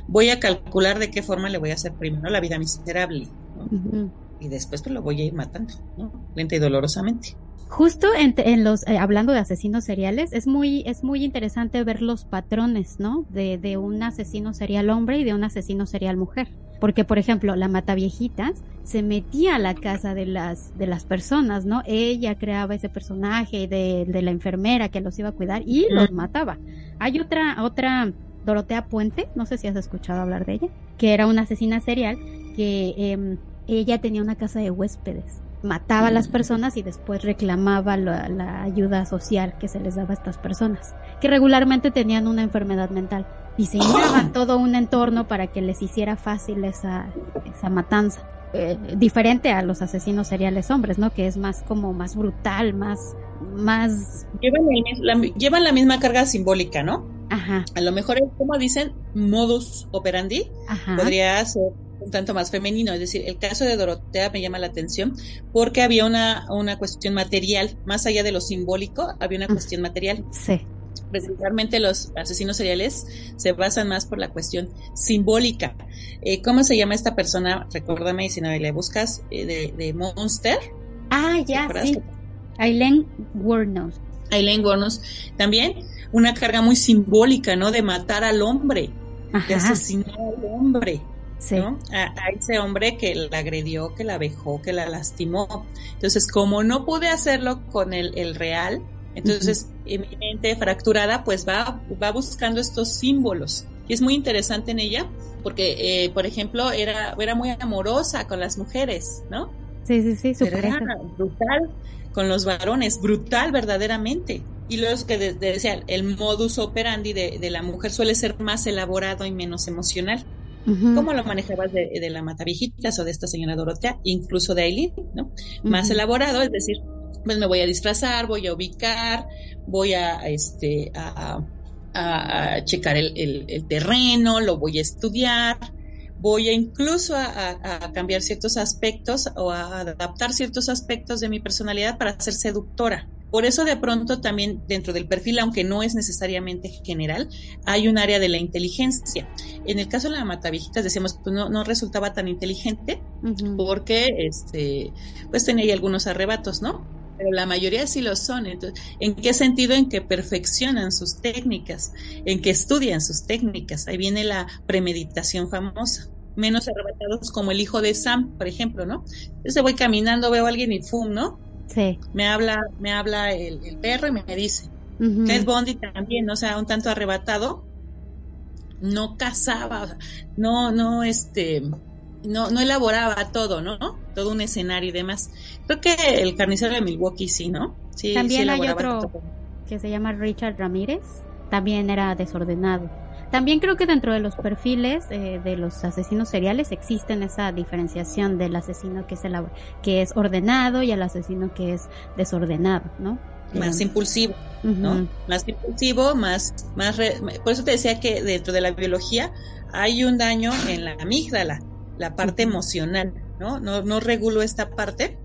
D: voy a calcular de qué forma le voy a hacer primero la vida miserable, ¿no? uh -huh. y después pues lo voy a ir matando, ¿no? lenta y dolorosamente.
C: Justo en, en los eh, hablando de asesinos seriales es muy es muy interesante ver los patrones, ¿no? De, de un asesino serial hombre y de un asesino serial mujer. Porque, por ejemplo, la mataviejitas se metía a la casa de las, de las personas, ¿no? Ella creaba ese personaje de, de la enfermera que los iba a cuidar y los mataba. Hay otra, otra Dorotea Puente, no sé si has escuchado hablar de ella, que era una asesina serial que eh, ella tenía una casa de huéspedes. Mataba a las personas y después reclamaba la, la ayuda social que se les daba a estas personas, que regularmente tenían una enfermedad mental diseñaban todo un entorno para que les hiciera fácil esa, esa matanza. Eh, diferente a los asesinos seriales hombres, ¿no? Que es más como más brutal, más, más...
D: Llevan la, llevan la misma carga simbólica, ¿no?
C: Ajá.
D: A lo mejor, como dicen, modus operandi, Ajá. podría ser un tanto más femenino. Es decir, el caso de Dorotea me llama la atención porque había una, una cuestión material, más allá de lo simbólico, había una cuestión material.
C: Sí
D: precisamente los asesinos seriales se basan más por la cuestión simbólica. Eh, ¿Cómo se llama esta persona? Recuérdame si no le buscas, eh, de, de, Monster.
C: Ah, ya, sí. Aileen Wuornos.
D: Aileen Wuornos. También una carga muy simbólica, ¿no? De matar al hombre, Ajá. de asesinar al hombre. Sí. ¿no? A, a, ese hombre que la agredió, que la vejó, que la lastimó. Entonces, como no pude hacerlo con el, el real, entonces, uh -huh. mi mente fracturada pues va, va buscando estos símbolos. Y es muy interesante en ella porque, eh, por ejemplo, era, era muy amorosa con las mujeres, ¿no?
C: Sí, sí, sí, super
D: era brutal con los varones, brutal verdaderamente. Y luego es que de, de, decía, el modus operandi de, de, la mujer suele ser más elaborado y menos emocional. Uh -huh. ¿Cómo lo manejabas de, de la Mataviejitas o de esta señora Dorotea, incluso de Aileen, ¿no? Uh -huh. Más elaborado, es decir, pues me voy a disfrazar, voy a ubicar, voy a, este, a, a, a checar el, el, el, terreno, lo voy a estudiar, voy a incluso a, a, cambiar ciertos aspectos o a adaptar ciertos aspectos de mi personalidad para ser seductora. Por eso de pronto también dentro del perfil, aunque no es necesariamente general, hay un área de la inteligencia. En el caso de la matavijitas decíamos que no, no resultaba tan inteligente uh -huh. porque este, pues tenía ahí algunos arrebatos, ¿no? Pero la mayoría sí lo son. Entonces, ¿En qué sentido? En que perfeccionan sus técnicas, en que estudian sus técnicas. Ahí viene la premeditación famosa menos arrebatados como el hijo de Sam, por ejemplo, ¿no? Entonces voy caminando, veo a alguien y ¡fum! ¿no?
C: Sí.
D: Me habla, me habla el, el perro y me dice. Uh -huh. Ted Bondi también, o sea, un tanto arrebatado, no cazaba, no, no, este, no, no elaboraba todo, ¿no? Todo un escenario y demás. Creo que el carnicero de Milwaukee sí, ¿no? Sí,
C: también
D: sí
C: hay otro todo. que se llama Richard Ramírez, también era desordenado. También creo que dentro de los perfiles eh, de los asesinos seriales existen esa diferenciación del asesino que es el, que es ordenado y el asesino que es desordenado, ¿no?
D: Más impulsivo, uh -huh. ¿no? Más impulsivo, más, más, re, por eso te decía que dentro de la biología hay un daño en la amígdala, la parte emocional, ¿no? ¿no? No regulo esta parte,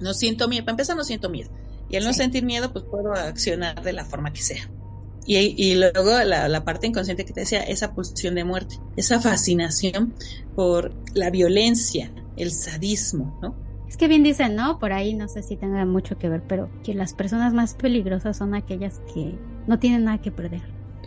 D: no siento miedo, para empezar no siento miedo, y al no sí. sentir miedo pues puedo accionar de la forma que sea. Y, y luego la, la, parte inconsciente que te decía, esa pulsión de muerte, esa fascinación por la violencia, el sadismo, ¿no?
C: Es que bien dicen, ¿no? Por ahí no sé si tenga mucho que ver, pero que las personas más peligrosas son aquellas que no tienen nada que perder.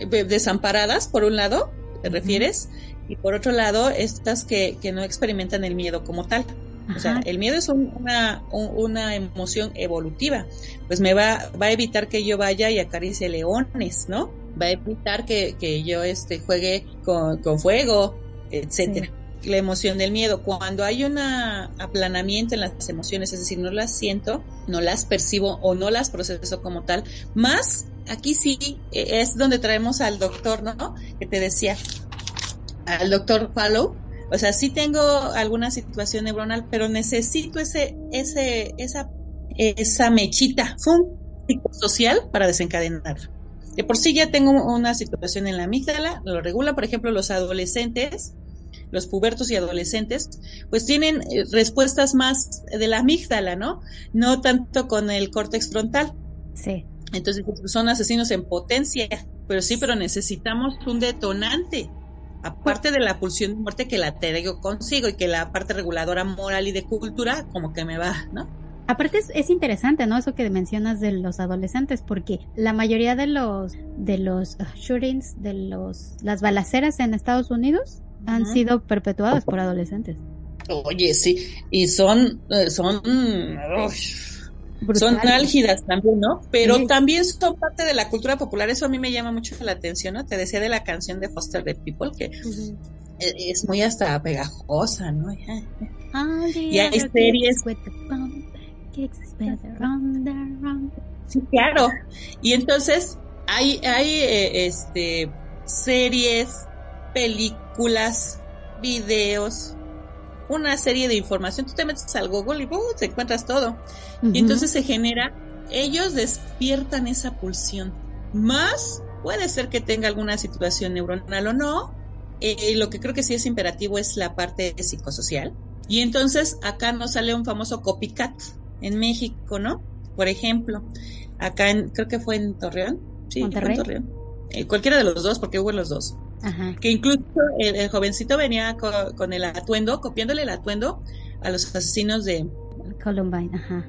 D: Desamparadas, por un lado, te uh -huh. refieres, y por otro lado, estas que, que no experimentan el miedo como tal. Ajá. O sea, el miedo es un, una, un, una emoción evolutiva. Pues me va, va a evitar que yo vaya y acaricie leones, ¿no? Va a evitar que, que yo este, juegue con, con fuego, etcétera. Sí. La emoción del miedo. Cuando hay un aplanamiento en las emociones, es decir, no las siento, no las percibo o no las proceso como tal, más aquí sí e, es donde traemos al doctor, ¿no? Que te decía, al doctor Fallow, o sea, sí tengo alguna situación neuronal, pero necesito ese, ese, esa, esa mechita, ¡fum! social para desencadenar. De por sí ya tengo una situación en la amígdala, lo regula, por ejemplo, los adolescentes, los pubertos y adolescentes, pues tienen eh, respuestas más de la amígdala, ¿no? No tanto con el córtex frontal.
C: Sí.
D: Entonces son asesinos en potencia, pero sí, pero necesitamos un detonante aparte de la pulsión de muerte que la traigo consigo y que la parte reguladora moral y de cultura como que me va, ¿no?
C: Aparte es, es, interesante, ¿no? Eso que mencionas de los adolescentes, porque la mayoría de los de los shootings, de los las balaceras en Estados Unidos uh -huh. han sido perpetuadas por adolescentes.
D: Oye, sí, y son son uy, son álgidas también, ¿no? Pero sí. también son parte de la cultura popular, eso a mí me llama mucho la atención, ¿no? Te decía de la canción de Foster the People, que uh -huh. es muy hasta pegajosa, ¿no? Y hay series... Sí, claro. Y entonces hay, hay eh, este, series, películas, videos, una serie de información. Tú te metes al Google y ¡uh! te encuentras todo. Uh -huh. Y entonces se genera, ellos despiertan esa pulsión. Más puede ser que tenga alguna situación neuronal o no. Eh, lo que creo que sí es imperativo es la parte psicosocial. Y entonces acá nos sale un famoso copycat en México, ¿no? Por ejemplo, acá en, creo que fue en Torreón. Sí,
C: Monterrey.
D: en Torreón. Eh, cualquiera de los dos, porque hubo los dos.
C: Ajá.
D: Que incluso el, el jovencito venía con, con, el atuendo, copiándole el atuendo a los asesinos de
C: Columbine, ajá.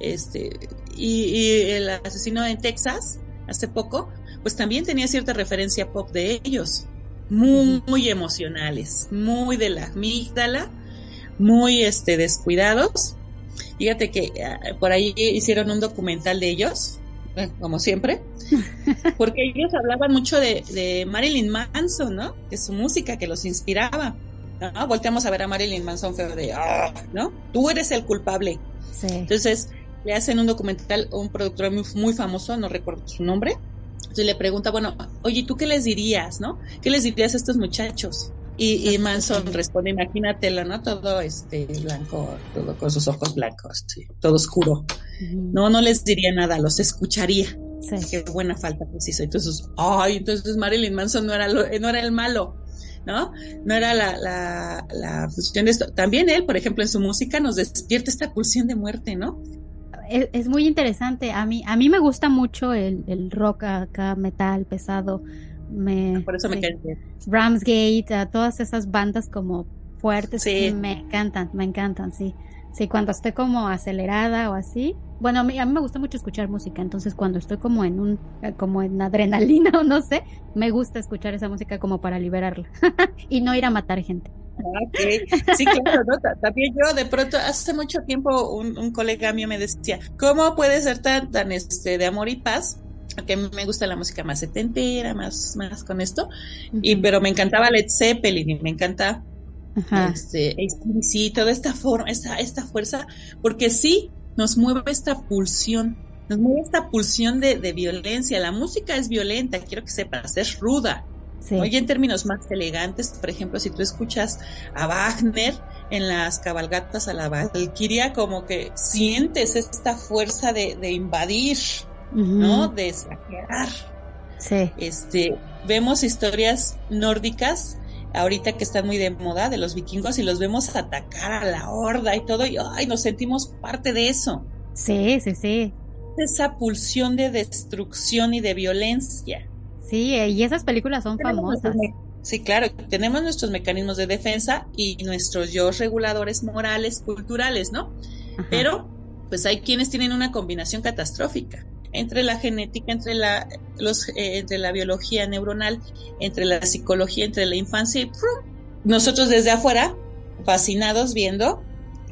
D: Este, y, y el asesino en Texas, hace poco, pues también tenía cierta referencia pop de ellos. Muy, muy emocionales, muy de la amígdala, muy este descuidados. Fíjate que uh, por ahí hicieron un documental de ellos, eh, como siempre, porque ellos hablaban mucho de, de, Marilyn Manson, ¿no? De su música que los inspiraba. ¿no? Volteamos a ver a Marilyn Manson feo de, oh, ¿no? Tú eres el culpable.
C: Sí.
D: Entonces le hacen un documental un productor muy, muy famoso, no recuerdo su nombre, entonces le pregunta, bueno, oye, ¿tú qué les dirías, no? ¿Qué les dirías a estos muchachos? Y, y Manson responde, imagínatelo, ¿no? Todo este blanco, todo con sus ojos blancos, sí, todo oscuro. No, no les diría nada, los escucharía.
C: Sí.
D: Qué buena falta pues hizo. Entonces, ay, entonces Marilyn Manson no era, lo- no era el malo, ¿no? No era la, la, la función de esto. También él, por ejemplo, en su música nos despierta esta pulsión de muerte, ¿no?
C: Es, es muy interesante. A mí, a mí me gusta mucho el, el rock acá, metal, pesado. Me,
D: Por eso me
C: sí.
D: cae bien.
C: Ramsgate, a todas esas bandas como fuertes,
D: Sí.
C: me encantan, me encantan, sí. Sí, cuando estoy como acelerada o así. Bueno, a mí, a mí me gusta mucho escuchar música, entonces cuando estoy como en un, eh, como en adrenalina o no sé, me gusta escuchar esa música como para liberarla y no ir a matar gente.
D: Ah, ok. Sí, claro, ¿no? Ta- También yo de pronto, hace mucho tiempo, un, un colega mío me decía, ¿cómo puede ser tan, tan este, de amor y paz? Que me gusta la música más setentera, más, más con esto. Y, pero me encantaba Led Zeppelin y me encanta
C: Ajá.
D: este, toda esta forma, esta, esta fuerza, porque sí nos mueve esta pulsión, nos mueve esta pulsión de, de violencia. La música es violenta, quiero que sepas, es ruda.
C: Sí.
D: Oye, en términos más elegantes, por ejemplo, si tú escuchas a Wagner en las cabalgatas a la Valquiria, como que sientes esta fuerza de, de invadir, ¿no? De saquear.
C: Sí.
D: Este, vemos historias nórdicas ahorita que están muy de moda de los vikingos y los vemos atacar a la horda y todo y ay, nos sentimos parte de eso.
C: Sí, sí, sí.
D: Esa pulsión de destrucción y de violencia.
C: Sí, eh, y esas películas son
D: Tenemos
C: famosas.
D: Sí, claro, tenemos nuestros mecanismos de defensa y nuestros yo reguladores morales, culturales, ¿no?
C: Ajá.
D: Pero, pues hay quienes tienen una combinación catastrófica entre la genética, entre la, los, eh, entre la biología neuronal, entre la psicología, entre la infancia y nosotros desde afuera, fascinados viendo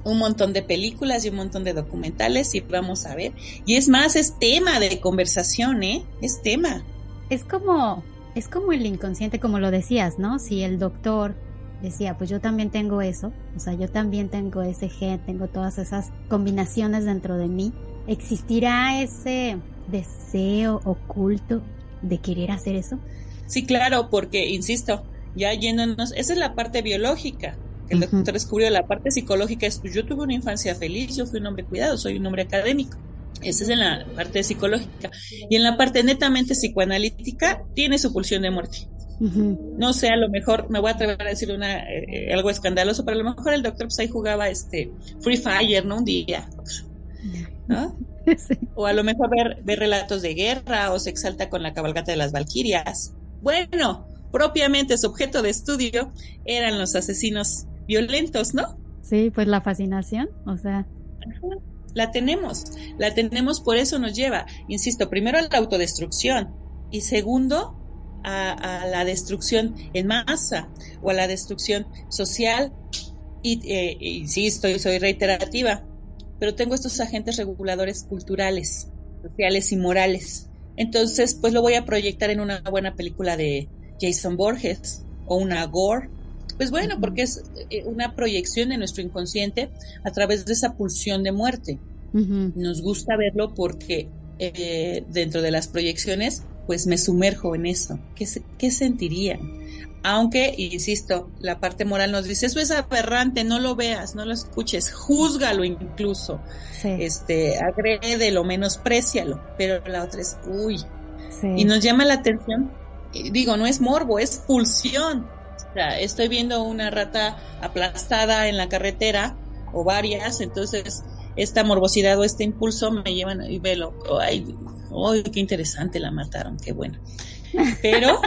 D: un montón de películas y un montón de documentales y vamos a ver. Y es más, es tema de conversación, ¿eh? Es tema.
C: Es como, es como el inconsciente, como lo decías, ¿no? Si el doctor decía, pues yo también tengo eso, o sea, yo también tengo ese gen, tengo todas esas combinaciones dentro de mí, ¿existirá ese deseo oculto de querer hacer eso?
D: Sí, claro, porque, insisto, ya yéndonos, esa es la parte biológica. que El doctor descubrió la parte psicológica es, yo tuve una infancia feliz, yo fui un hombre cuidado, soy un hombre académico. Esa es en la parte psicológica. Y en la parte netamente psicoanalítica, tiene su pulsión de muerte. No sé, a lo mejor me voy a atrever a decir una, eh, algo escandaloso, pero a lo mejor el doctor pues ahí jugaba este Free Fire, ¿no? Un día. ¿no?
C: Sí.
D: O a lo mejor ver, ver relatos de guerra o se exalta con la cabalgata de las Valquirias. Bueno, propiamente su objeto de estudio eran los asesinos violentos, ¿no?
C: Sí, pues la fascinación, o sea,
D: La tenemos, la tenemos, por eso nos lleva, insisto, primero a la autodestrucción y segundo a, a la destrucción en masa o a la destrucción social. Y eh, insisto, y soy reiterativa, pero tengo estos agentes reguladores culturales, sociales y morales. Entonces, pues lo voy a proyectar en una buena película de Jason Borges o una Gore. Pues bueno, porque es eh, una proyección de nuestro inconsciente a través de esa pulsión de muerte. Nos gusta verlo porque eh, dentro de las proyecciones, pues me sumerjo en eso. ¿Qué, qué sentirían? Aunque, insisto, la parte moral nos dice, eso es aberrante, no lo veas, no lo escuches, júzgalo incluso,
C: sí,
D: este, agrédelo, menosprécialo, pero la otra es, uy,
C: sí.
D: y nos llama la atención, digo, no es morbo, es pulsión. O sea, estoy viendo una rata aplastada en la carretera o varias, entonces esta morbosidad o este impulso me llevan y velo, ay, ay, qué interesante la mataron, qué bueno. Pero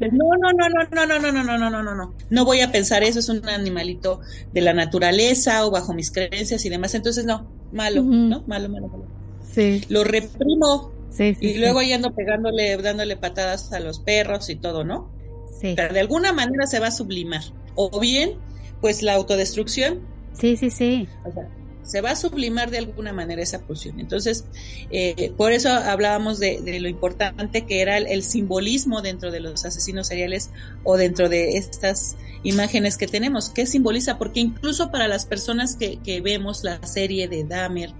D: no, no, no, no, no, no, no, no, no, no, no, no, no. No voy a pensar eso es un animalito de la naturaleza o bajo mis creencias y demás, entonces no, malo,
C: Ujú.
D: ¿no? Malo, malo, malo.
C: sí,
D: Lo reprimo,
C: sí, sí,
D: y
C: sí,
D: luego ahí ando pegándole, dándole patadas a los perros y todo, ¿no?
C: sí,
D: O sea, de alguna manera se va a sublimar. O bien, pues la autodestrucción,
C: sí, sí, sí,
D: o sea, se va a sublimar de alguna manera esa pulsión. Entonces, eh, por eso hablábamos de, de lo importante que era el, simbolismo dentro de los asesinos seriales o dentro de estas imágenes que tenemos. ¿Qué simboliza? Porque incluso para las personas que, que vemos la serie de Dahmer,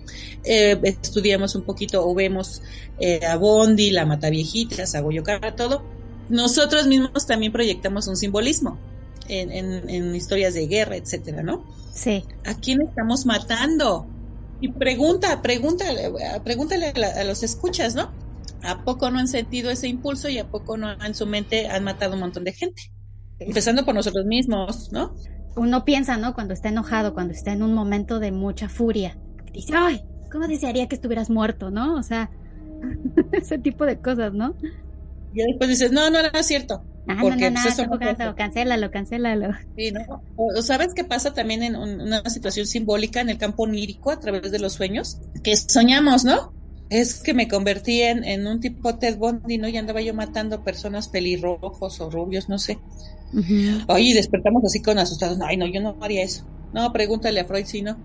D: eh, estudiamos un poquito o vemos eh, a Bondi, la Mataviejitas, a todo, nosotros mismos también proyectamos un simbolismo en, en, en historias de guerra, etcétera, ¿no?
C: sí,
D: ¿A quién estamos matando? Y pregunta, pregúntale, pregúntale a, la- a los escuchas, ¿no? ¿A poco no han sentido ese impulso y a poco no en su mente han matado un montón de gente? Empezando por nosotros mismos, ¿no?
C: Uno piensa, ¿no? Cuando está enojado, cuando está en un momento de mucha furia, dice, ay, ¿cómo desearía que estuvieras muerto, no? O sea, ese tipo de cosas, ¿no?
D: Y después dices, no, no, no es cierto.
C: Ah,
D: Porque,
C: no, no,
D: pues, eso no
C: jugando, cancélalo, cancélalo.
D: Sí, ¿no? O, ¿Sabes qué pasa también en un- una situación simbólica en el campo onírico a través de los sueños? Que soñamos, ¿no? Es que me convertí en, en un tipo Ted Bundy, ¿no? Y andaba yo matando personas pelirrojos o rubios, no sé. Ay, y despertamos así con asustados. Ay, no, yo no haría eso. No, pregúntale a Freud si no.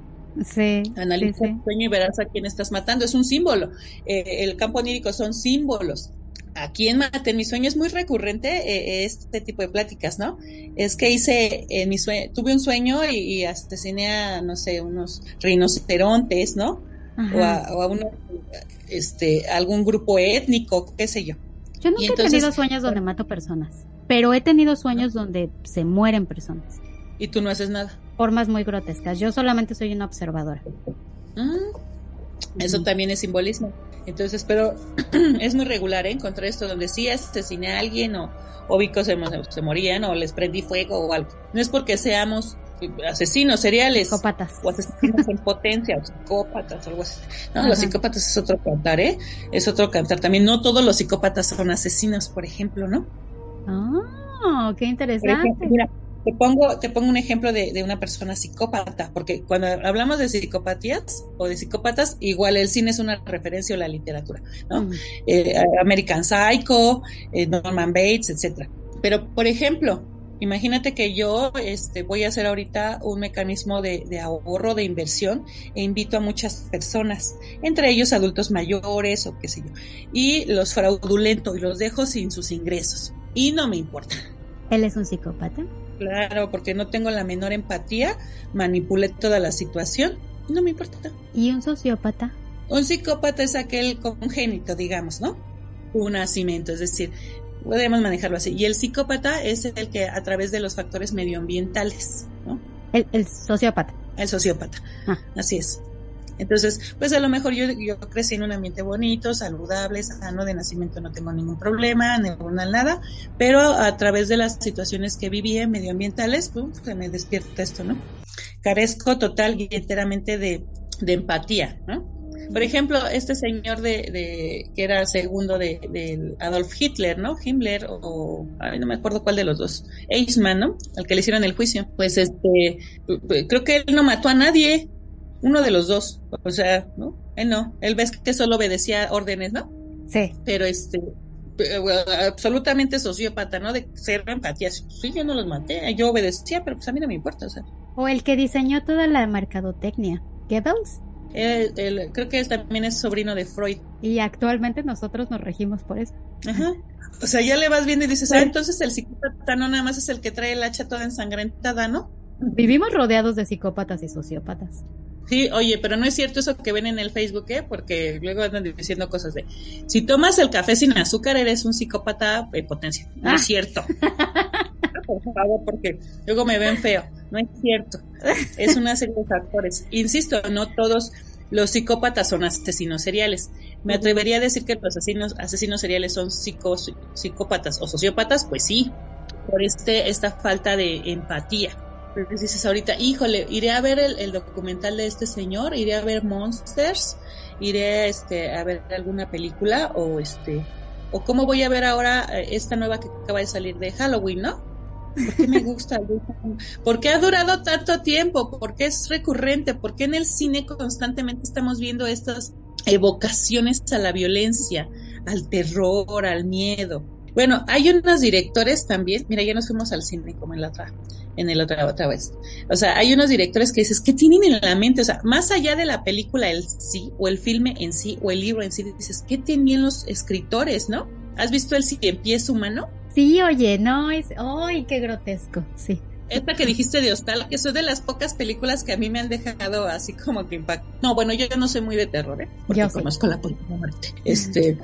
C: Sí, sí,
D: Analiza
C: sí.
D: el sueño y verás a quién estás matando. Es un símbolo. Eh, el campo onírico son símbolos. ¿A quién maté en mi sueño? Es muy recurrente eh, este tipo de pláticas, ¿no? Es que hice en mi sueño, tuve un sueño y, y asesiné a, no sé, unos rinocerontes, ¿no? O a, o a uno, este, algún grupo étnico, qué sé yo.
C: Yo nunca he tenido sueños donde mato personas, pero he tenido sueños donde se mueren personas.
D: Y tú no haces nada.
C: Formas muy grotescas. Yo solamente soy una observadora.
D: Mm, Eso también es simbolismo. Entonces, pero es muy regular ¿eh? encontrar esto donde sí asesiné a alguien o, o vi que se, mo- se morían o les prendí fuego o algo. No es porque seamos asesinos seriales
C: Psicópatas.
D: o asesinos en potencia o psicópatas o algo así. No, los psicópatas es otro cantar, ¿eh? Es otro cantar. También no todos los psicópatas son asesinos, por ejemplo, ¿no?
C: Ah, qué interesante.
D: ejemplo, mira, te pongo, te pongo un ejemplo de, de una persona psicópata, porque cuando hablamos de psicopatías o de psicópatas, igual el cine es una referencia o la literatura, ¿no?
C: Mm.
D: Eh, American Psycho, eh, Norman Bates, etcétera. Pero, por ejemplo, imagínate que yo este, voy a hacer ahorita un mecanismo de, de ahorro, de inversión, e invito a muchas personas, entre ellos adultos mayores o qué sé yo, y los fraudulento y los dejo sin sus ingresos. Y no me importa.
C: Él es un psicópata.
D: Claro, porque no tengo la menor empatía, manipulé toda la situación, no me importa.
C: Y un sociópata.
D: Un psicópata es aquel congénito, digamos, ¿no? Un nacimiento, es decir, podemos manejarlo así. Y el psicópata es el que a través de los factores medioambientales, ¿no?
C: El, el sociópata.
D: El sociópata,
C: Ah.
D: así es. Entonces, pues a lo mejor yo, yo crecí en un ambiente bonito, saludable, sano, de nacimiento no tengo ningún problema, ninguna nada, pero a través de las situaciones que viví medioambientales, pum, se me despierta esto, ¿no? Carezco total y enteramente de, de empatía, ¿no? Por ejemplo, este señor de, de que era segundo de, de Adolf Hitler, ¿no? Himmler o, ay, no me acuerdo cuál de los dos, Eichmann, ¿no? Al que le hicieron el juicio. Pues este, creo que él no mató a nadie, uno de los dos, o sea, ¿no? Él no, él ves que solo obedecía órdenes, ¿no?
C: Sí.
D: Pero este, eh, absolutamente sociópata, ¿no? De cero empatía. Sí, yo no los maté, yo obedecía, pero pues a mí no me importa, o sea.
C: O el que diseñó toda la mercadotecnia. Goebbels.
D: Él- él- creo que él también es sobrino de Freud.
C: Y actualmente nosotros nos regimos por eso.
D: Ajá. O sea, ya le vas viendo y dices, ah, entonces el psicópata no nada más es el que trae el hacha toda ensangrentada, ¿no?
C: Vivimos rodeados de psicópatas y sociópatas.
D: Sí, oye, pero no es cierto eso que ven en el Facebook, ¿eh? Porque luego andan diciendo cosas de, si tomas el café sin azúcar eres un psicópata en potencia. No
C: Ah.
D: es cierto. Por favor, porque luego me ven feo. No es cierto. Es una serie de factores. Insisto, no todos los psicópatas son asesinos seriales. Me atrevería a decir que los asesinos, asesinos seriales son psicos- psicópatas o sociópatas, pues sí, por este, esta falta de empatía. Dices ahorita, híjole, iré a ver el, el documental de este señor, iré a ver Monsters, iré este, a ver alguna película o este, o cómo voy a ver ahora eh, esta nueva que acaba de salir de Halloween, ¿no? ¿Por qué me gusta? ¿Por qué ha durado tanto tiempo? ¿Por qué es recurrente? ¿Por qué en el cine constantemente estamos viendo estas evocaciones a la violencia, al terror, al miedo? Bueno, hay unos directores también, mira, ya nos fuimos al cine como en la otra, en el otra, otra vez. O sea, hay unos directores que dices, ¿qué tienen en la mente? O sea, más allá de la película en sí, o el filme en sí, o el libro en sí, dices, ¿qué tenían los escritores, no? ¿Has visto el cien pies humano?
C: Sí, oye, no es. ¡Ay, qué grotesco! Sí.
D: Esta que dijiste de Hostal, que es de las pocas películas que a mí me han dejado así como que impacto. No, bueno, yo no soy muy de terror, ¿eh? Porque
C: Yo sí.
D: conozco la política muerte. Este,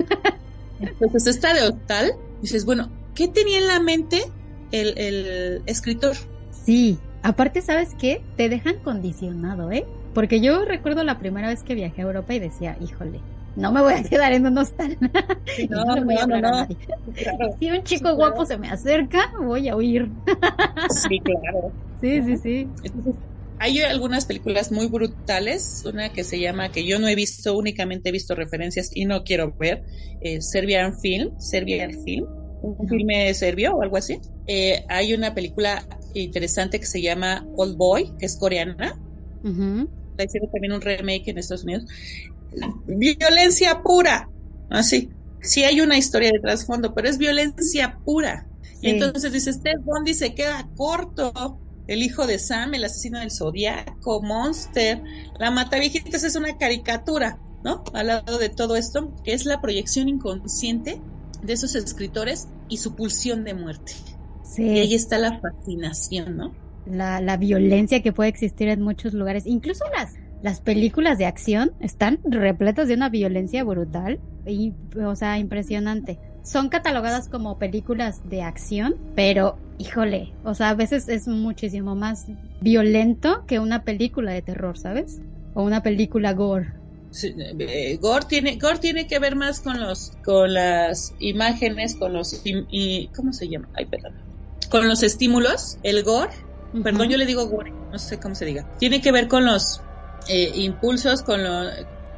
D: entonces esta de Hostal, dices, bueno, ¿qué tenía en la mente el, el escritor?
C: Sí. Aparte, ¿sabes qué? Te dejan condicionado, ¿eh? Porque yo recuerdo la primera vez que viajé a Europa y decía, híjole, no me voy a quedar en un hostal.
D: No,
C: le voy a
D: no, no,
C: a
D: no. Claro.
C: Si un chico
D: Sí,
C: guapo
D: claro.
C: se me acerca, voy a huir.
D: Sí, claro.
C: Sí, sí, sí.
D: Entonces, hay algunas películas muy brutales, una que se llama, que yo no he visto, únicamente he visto referencias y no quiero ver, eh, Serbian Film, Serbian Film, un filme serbio o algo así. Eh, hay una película interesante que se llama Old Boy, que es coreana, la hicieron también un remake en Estados Unidos. Violencia pura, así. Sí hay una historia de trasfondo, pero es violencia pura. Y entonces dices, Ted Bundy se queda corto. El hijo de Sam, el asesino del zodiaco, Monster, la Mataviejitas es una caricatura, ¿no? Al lado de todo esto, que es la proyección inconsciente de esos escritores y su pulsión de muerte. Y ahí
C: Sí,
D: está la fascinación, ¿no?
C: la, la violencia que puede existir en muchos lugares. Incluso las, las películas de acción están repletas de una violencia brutal y, o sea, impresionante. Son catalogadas como películas de acción, pero, híjole, o sea, a veces es muchísimo más violento que una película de terror, ¿sabes? O una película gore.
D: Sí, eh, gore tiene gore tiene que ver más con los con las imágenes con los im- y, cómo se llama ay perdón con los estímulos el gore perdón yo le digo gore no sé cómo se diga. Tiene que ver con los eh, impulsos con lo-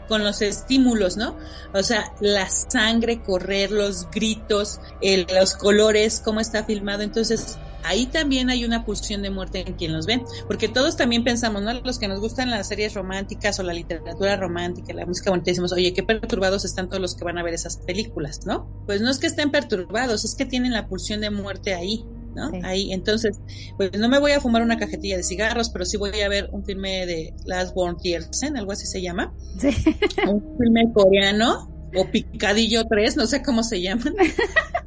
D: con los estímulos no o sea la sangre correr los gritos el- los colores cómo está filmado. Entonces ahí también hay una pulsión de muerte en quien los ve. Porque todos también pensamos, ¿no? Los que nos gustan las series románticas o la literatura romántica, la música bonita, decimos, oye, qué perturbados están todos los que van a ver esas películas, ¿no? Pues no es que estén perturbados, es que tienen la pulsión de muerte ahí, ¿no?
C: Sí.
D: Ahí, entonces, pues no me voy a fumar una cajetilla de cigarros, pero sí voy a ver un filme de Last Born Tiersen, algo así se llama,
C: Sí.
D: un filme coreano o Picadillo 3, no sé cómo se llaman,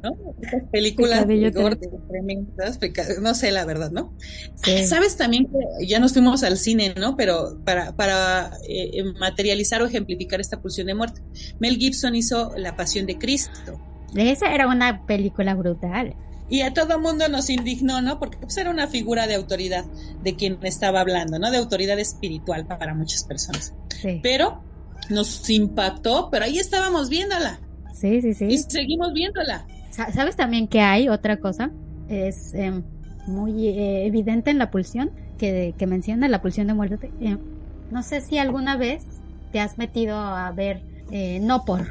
D: ¿no? Esas películas
C: Picadillo
D: de gore,
C: 3.
D: tremendas, no sé la verdad, ¿no?
C: Sí.
D: Sabes también que ya nos fuimos al cine, ¿no? Pero para, para eh, materializar o ejemplificar esta pulsión de muerte. Mel Gibson hizo La Pasión de Cristo.
C: Esa era una película brutal.
D: Y a todo mundo nos indignó, ¿no? Porque pues, era una figura de autoridad de quien estaba hablando, ¿no? De autoridad espiritual para muchas personas.
C: Sí,
D: Pero nos impactó, pero ahí estábamos viéndola.
C: sí, sí.
D: Y
C: sí.
D: seguimos viéndola.
C: Sa- ¿Sabes también que hay otra cosa? Es em, muy eh, evidente en la pulsión que, que menciona la pulsión de muerte. Eh, no sé si alguna vez te has metido a ver eh, No por.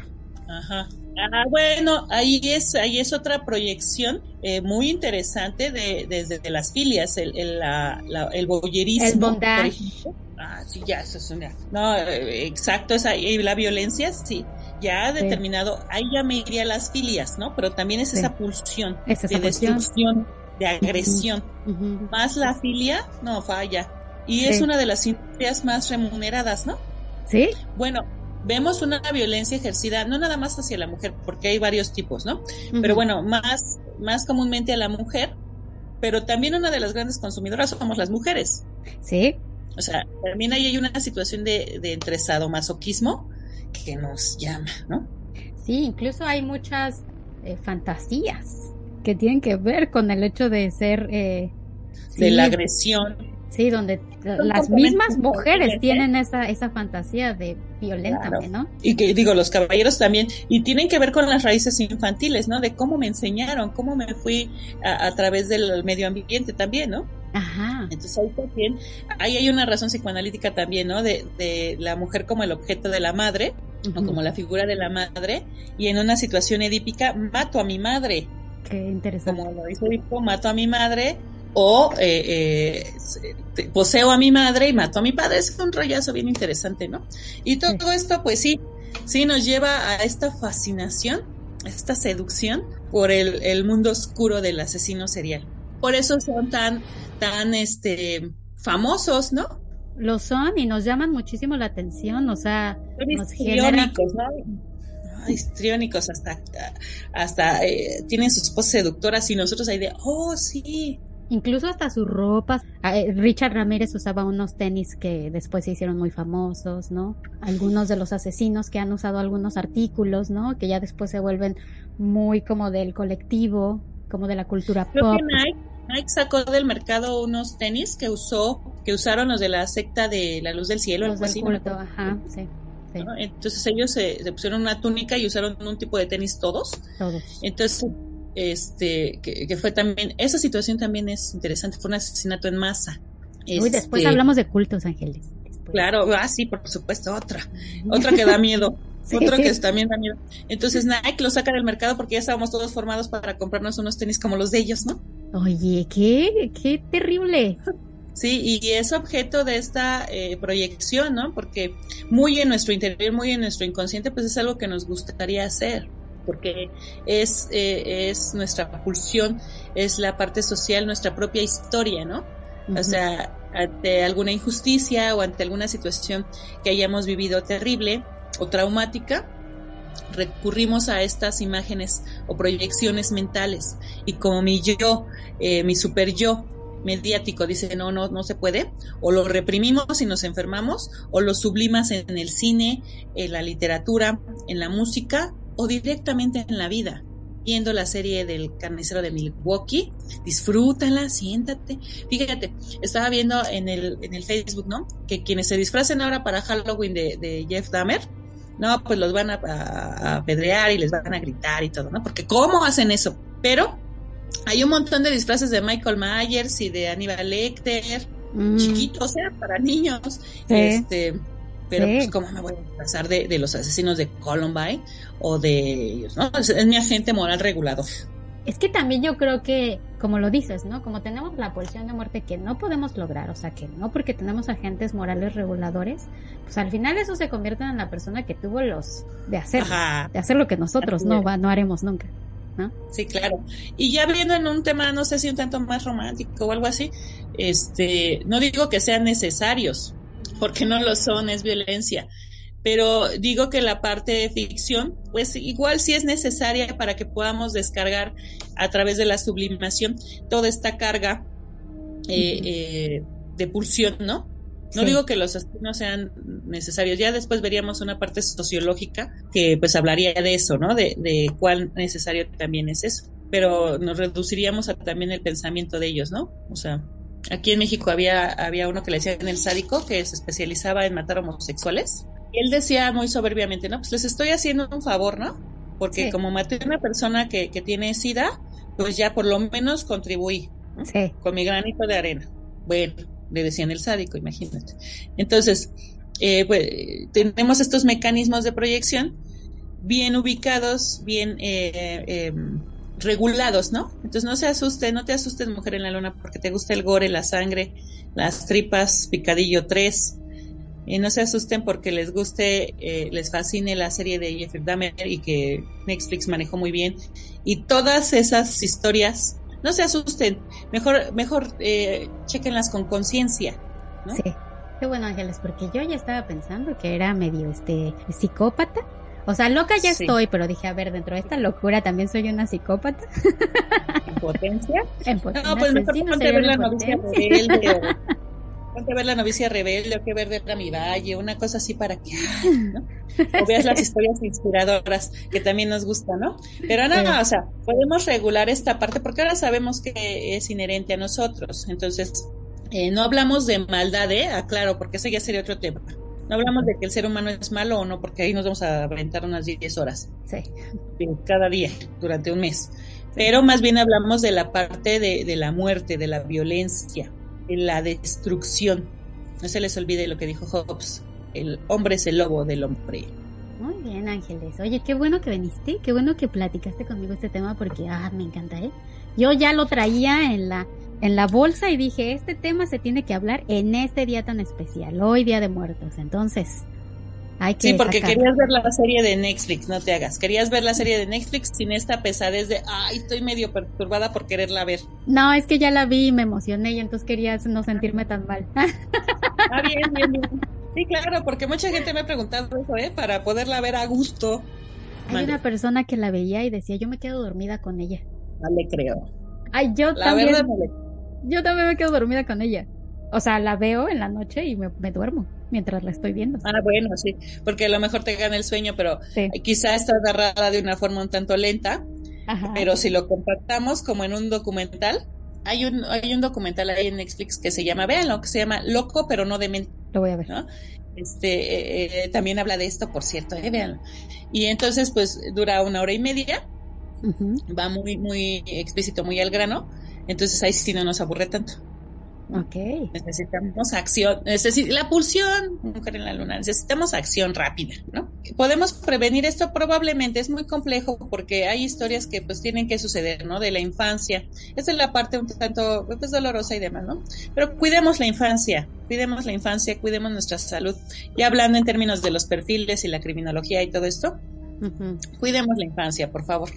D: Ajá. Ah, bueno, ahí es, ahí es otra proyección eh, muy interesante de, desde de las filias, el, el, la, la- el boyerismo.
C: El bondage.
D: Ah, sí, ya, eso es una. No, eh, exacto, esa, y la violencia, sí, ya
C: Sí.
D: determinado, ahí ya me iría a las filias, ¿no? Pero también es
C: Sí.
D: esa pulsión
C: Es esa
D: de
C: pulsión.
D: destrucción, de agresión. Más la filia, no, falla. Y es una de las industrias más remuneradas, ¿no?
C: ¿Sí?
D: Bueno, vemos una violencia ejercida no nada más hacia la mujer, porque hay varios tipos, ¿no? Pero bueno, más, más comúnmente a la mujer, pero también una de las grandes consumidoras somos las mujeres.
C: Sí,
D: O sea, también ahí hay una situación de, de entre sadomasoquismo que nos llama, ¿no?
C: sí, incluso hay muchas eh, fantasías que tienen que ver con el hecho de ser... eh,
D: De
C: sí,
D: la agresión.
C: Sí, donde las mismas mujeres tienen esa, esa fantasía de violentame,
D: Claro.
C: ¿no?
D: Y que digo, los caballeros también, y tienen que ver con las raíces infantiles, ¿no? De cómo me enseñaron, cómo me fui a, a través del medio ambiente también, ¿no?
C: Ajá.
D: Entonces ahí también, ahí hay una razón psicoanalítica también, ¿no? De, de la mujer como el objeto de la madre, o como la figura de la madre, y en una situación edípica, mato a mi madre,
C: Qué interesante.
D: como lo dice Edipo, mato a mi madre, o eh, eh, poseo a mi madre y mato a mi padre, es un rollazo bien interesante, ¿no? Y todo esto, pues sí, sí nos lleva a esta fascinación, a esta seducción por el, el mundo oscuro del asesino serial. Por eso son tan, tan, este, famosos, ¿no?
C: Lo son y nos llaman muchísimo la atención, o sea,
D: Son
C: nos
D: ¿no? Histriónicos hasta, hasta eh, tienen sus poses seductoras y nosotros ahí de, oh, sí,
C: Incluso hasta sus ropas. Ah, eh, Richard Ramírez usaba unos tenis que después se hicieron muy famosos, ¿no? Algunos de los asesinos que han usado algunos artículos, ¿no? Que ya después se vuelven muy como del colectivo, como de la cultura
D: Creo
C: pop.
D: que Nike, Nike sacó del mercado unos tenis que usó, que usaron los de la secta de la luz del cielo,
C: Los del
D: así,
C: culto, ajá, sí, sí.
D: Entonces ellos se, se pusieron una túnica y usaron un tipo de tenis todos.
C: todos.
D: Entonces, este, que, que fue también, esa situación también es interesante, fue un asesinato en masa.
C: Uy, después
D: Este,
C: hablamos de cultos, Ángeles. Después.
D: Claro, ah, sí, por supuesto, otra. Otra que da miedo.
C: Sí.
D: Otro que también da miedo. Entonces Nike lo saca del mercado porque ya estábamos todos formados para comprarnos unos tenis como los de ellos, ¿no?
C: Oye, qué, qué terrible.
D: Sí, y es objeto de esta eh, proyección, ¿no? Porque muy en nuestro interior, muy en nuestro inconsciente, pues es algo que nos gustaría hacer, porque es, eh, es nuestra pulsión, es la parte social, nuestra propia historia, ¿no? O sea, ante alguna injusticia o ante alguna situación que hayamos vivido terrible o traumática, recurrimos a estas imágenes o proyecciones mentales. Y como mi yo, eh, mi super yo mediático dice no, no, no se puede, o lo reprimimos y nos enfermamos, o lo sublimas en el cine, en la literatura, en la música, o directamente en la vida viendo la serie del carnicero de Milwaukee, disfrútala, siéntate. Fíjate, estaba viendo en el, en el Facebook, ¿no? Que quienes se disfracen ahora para Halloween de, de Jeff Dahmer, no, pues los van a, a- a apedrear y les van a gritar y todo, ¿no? Porque ¿cómo hacen eso? Pero hay un montón de disfraces de Michael Myers y de Aníbal Lecter,
C: Mm,
D: chiquitos, o sea, para niños.
C: Sí.
D: Este, pero
C: Sí.
D: pues cómo me voy a disfrazar de, de los asesinos de Columbine o de ellos, ¿no? Es, es mi agente moral regulador.
C: Es que también yo creo que, como lo dices, ¿no? Como tenemos la pulsión de muerte que no podemos lograr, o sea, que no porque tenemos agentes morales reguladores, pues al final eso se convierte en la persona que tuvo los de hacer,
D: Ajá.
C: de hacer lo que nosotros no va, no haremos nunca.
D: Sí, claro. Y ya viendo en un tema, no sé si un tanto más romántico o algo así, este, no digo que sean necesarios, porque no lo son, es violencia. Pero digo que la parte de ficción, pues igual sí es necesaria para que podamos descargar a través de la sublimación toda esta carga eh, eh, de pulsión, ¿no? No
C: Sí.
D: digo que los asesinos sean necesarios, ya después veríamos una parte sociológica que pues hablaría de eso, ¿no? De, de cuán necesario también es eso. Pero nos reduciríamos a también el pensamiento de ellos, ¿no? O sea, aquí en México había, había uno que le decían el sádico, que se especializaba en matar homosexuales. Y él decía muy soberbiamente, no, pues les estoy haciendo un favor, ¿no? Porque
C: Sí.
D: como maté a una persona que, que tiene SIDA, pues ya por lo menos contribuí
C: Sí.
D: con mi granito de arena. Bueno, le decían el sádico, imagínate. Entonces, eh, pues, tenemos estos mecanismos de proyección bien ubicados, bien eh, eh, regulados, ¿no? Entonces no se asusten, no te asustes mujer en la luna porque te gusta el gore, la sangre, las tripas, picadillo 3. Y no se asusten porque les guste, eh, les fascine la serie de Jeffrey Dahmer y que Netflix manejó muy bien. Y todas esas historias, no se asusten, mejor, mejor eh, chequenlas con conciencia.
C: Sí. Qué bueno, Ángeles, porque yo ya estaba pensando que era medio este psicópata. O sea, loca ya
D: Sí.
C: estoy, pero dije, a ver, dentro de esta locura también soy una psicópata.
D: En potencia.
C: En pot-
D: No, pues mejor ponte a ver la novicia rebelde. o- Ponte a ver la novicia rebelde o que ver de mi valle, una cosa así para que, ¿no? O veas las historias inspiradoras que también nos gustan, ¿no? Pero no,
C: Sí.
D: o sea, podemos regular esta parte porque ahora sabemos que es inherente a nosotros. Entonces, eh, no hablamos de maldad, ¿eh? Aclaro, porque ese ya sería otro tema. No hablamos de que el ser humano es malo o no, porque ahí nos vamos a aventar unas 10 horas
C: Sí.
D: cada día durante un mes. Pero más bien hablamos de la parte de, de la muerte, de la violencia, de la destrucción. No se les olvide lo que dijo Hobbes, el hombre es el lobo del hombre.
C: Muy bien, Ángeles. Oye, qué bueno que viniste, qué bueno que platicaste conmigo este tema porque, ah, me encanta, ¿eh? Yo ya lo traía en la, en la bolsa y dije, este tema se tiene que hablar en este día tan especial, hoy Día de Muertos. Entonces, hay que
D: Sí, porque
C: sacarlo.
D: querías ver la serie de Netflix, no te hagas. Querías ver la serie de Netflix sin esta pesadez de, ay, estoy medio perturbada por quererla ver.
C: No, es que ya la vi y me emocioné y entonces quería no sentirme tan mal.
D: Ah, bien, bien, bien. Sí, claro, porque mucha gente me ha preguntado eso, ¿eh? Para poderla ver a gusto.
C: Hay una persona que la veía y decía, yo me quedo dormida con ella.
D: No le creo.
C: Ay, yo
D: La
C: también,
D: verdad no le
C: yo también me quedo dormida con ella. O sea, la veo en la noche y me, me duermo mientras la estoy viendo.
D: Ah, bueno, sí, porque a lo mejor te gana el sueño, pero
C: Sí.
D: quizá está narrada de una forma un tanto lenta,
C: Ajá.
D: pero si lo compactamos como en un documental, hay un, hay un documental ahí en Netflix que se llama, véanlo, que se llama Loco pero no demente.
C: Lo voy a ver.
D: ¿no? Este, eh, eh, también habla de esto, por cierto, eh, véanlo. Y entonces, pues, dura una hora y media, va muy, muy explícito, muy al grano, entonces ahí sí no nos aburre tanto.
C: Ok.
D: Necesitamos acción, necesi- la pulsión, mujer en la luna, necesitamos acción rápida, ¿no? ¿Podemos prevenir esto? Probablemente, es muy complejo porque hay historias que pues tienen que suceder, ¿no? De la infancia. Esa es la parte un tanto pues, dolorosa y demás, ¿no? Pero cuidemos la infancia, cuidemos la infancia, cuidemos nuestra salud. Y hablando en términos de los perfiles y la criminología y todo esto, cuidemos la infancia, por favor.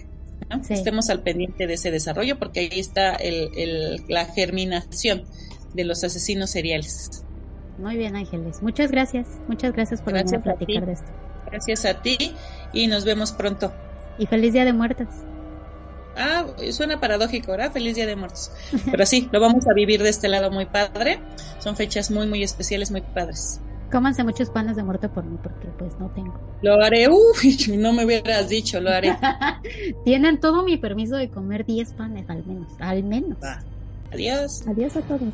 D: ¿No?
C: Sí.
D: Estemos al pendiente de ese desarrollo porque ahí está el, el- la germinación de los asesinos seriales.
C: Muy bien, Ángeles. Muchas gracias. Muchas gracias por venir
D: Gracias
C: a
D: a ti.
C: platicar de esto.
D: Gracias a ti y nos vemos pronto.
C: Y feliz Día de Muertos.
D: Ah, suena paradójico, ¿verdad? Feliz Día de Muertos. Pero sí, lo vamos a vivir de este lado muy padre. Son fechas muy, muy especiales, muy padres.
C: Cómanse muchos panes de muerto por mí, porque pues no tengo.
D: Lo haré, uff, no me hubieras dicho, lo haré.
C: Tienen todo mi permiso de comer 10 panes, al menos. Al menos.
D: Va. Adiós.
C: Adiós a todos.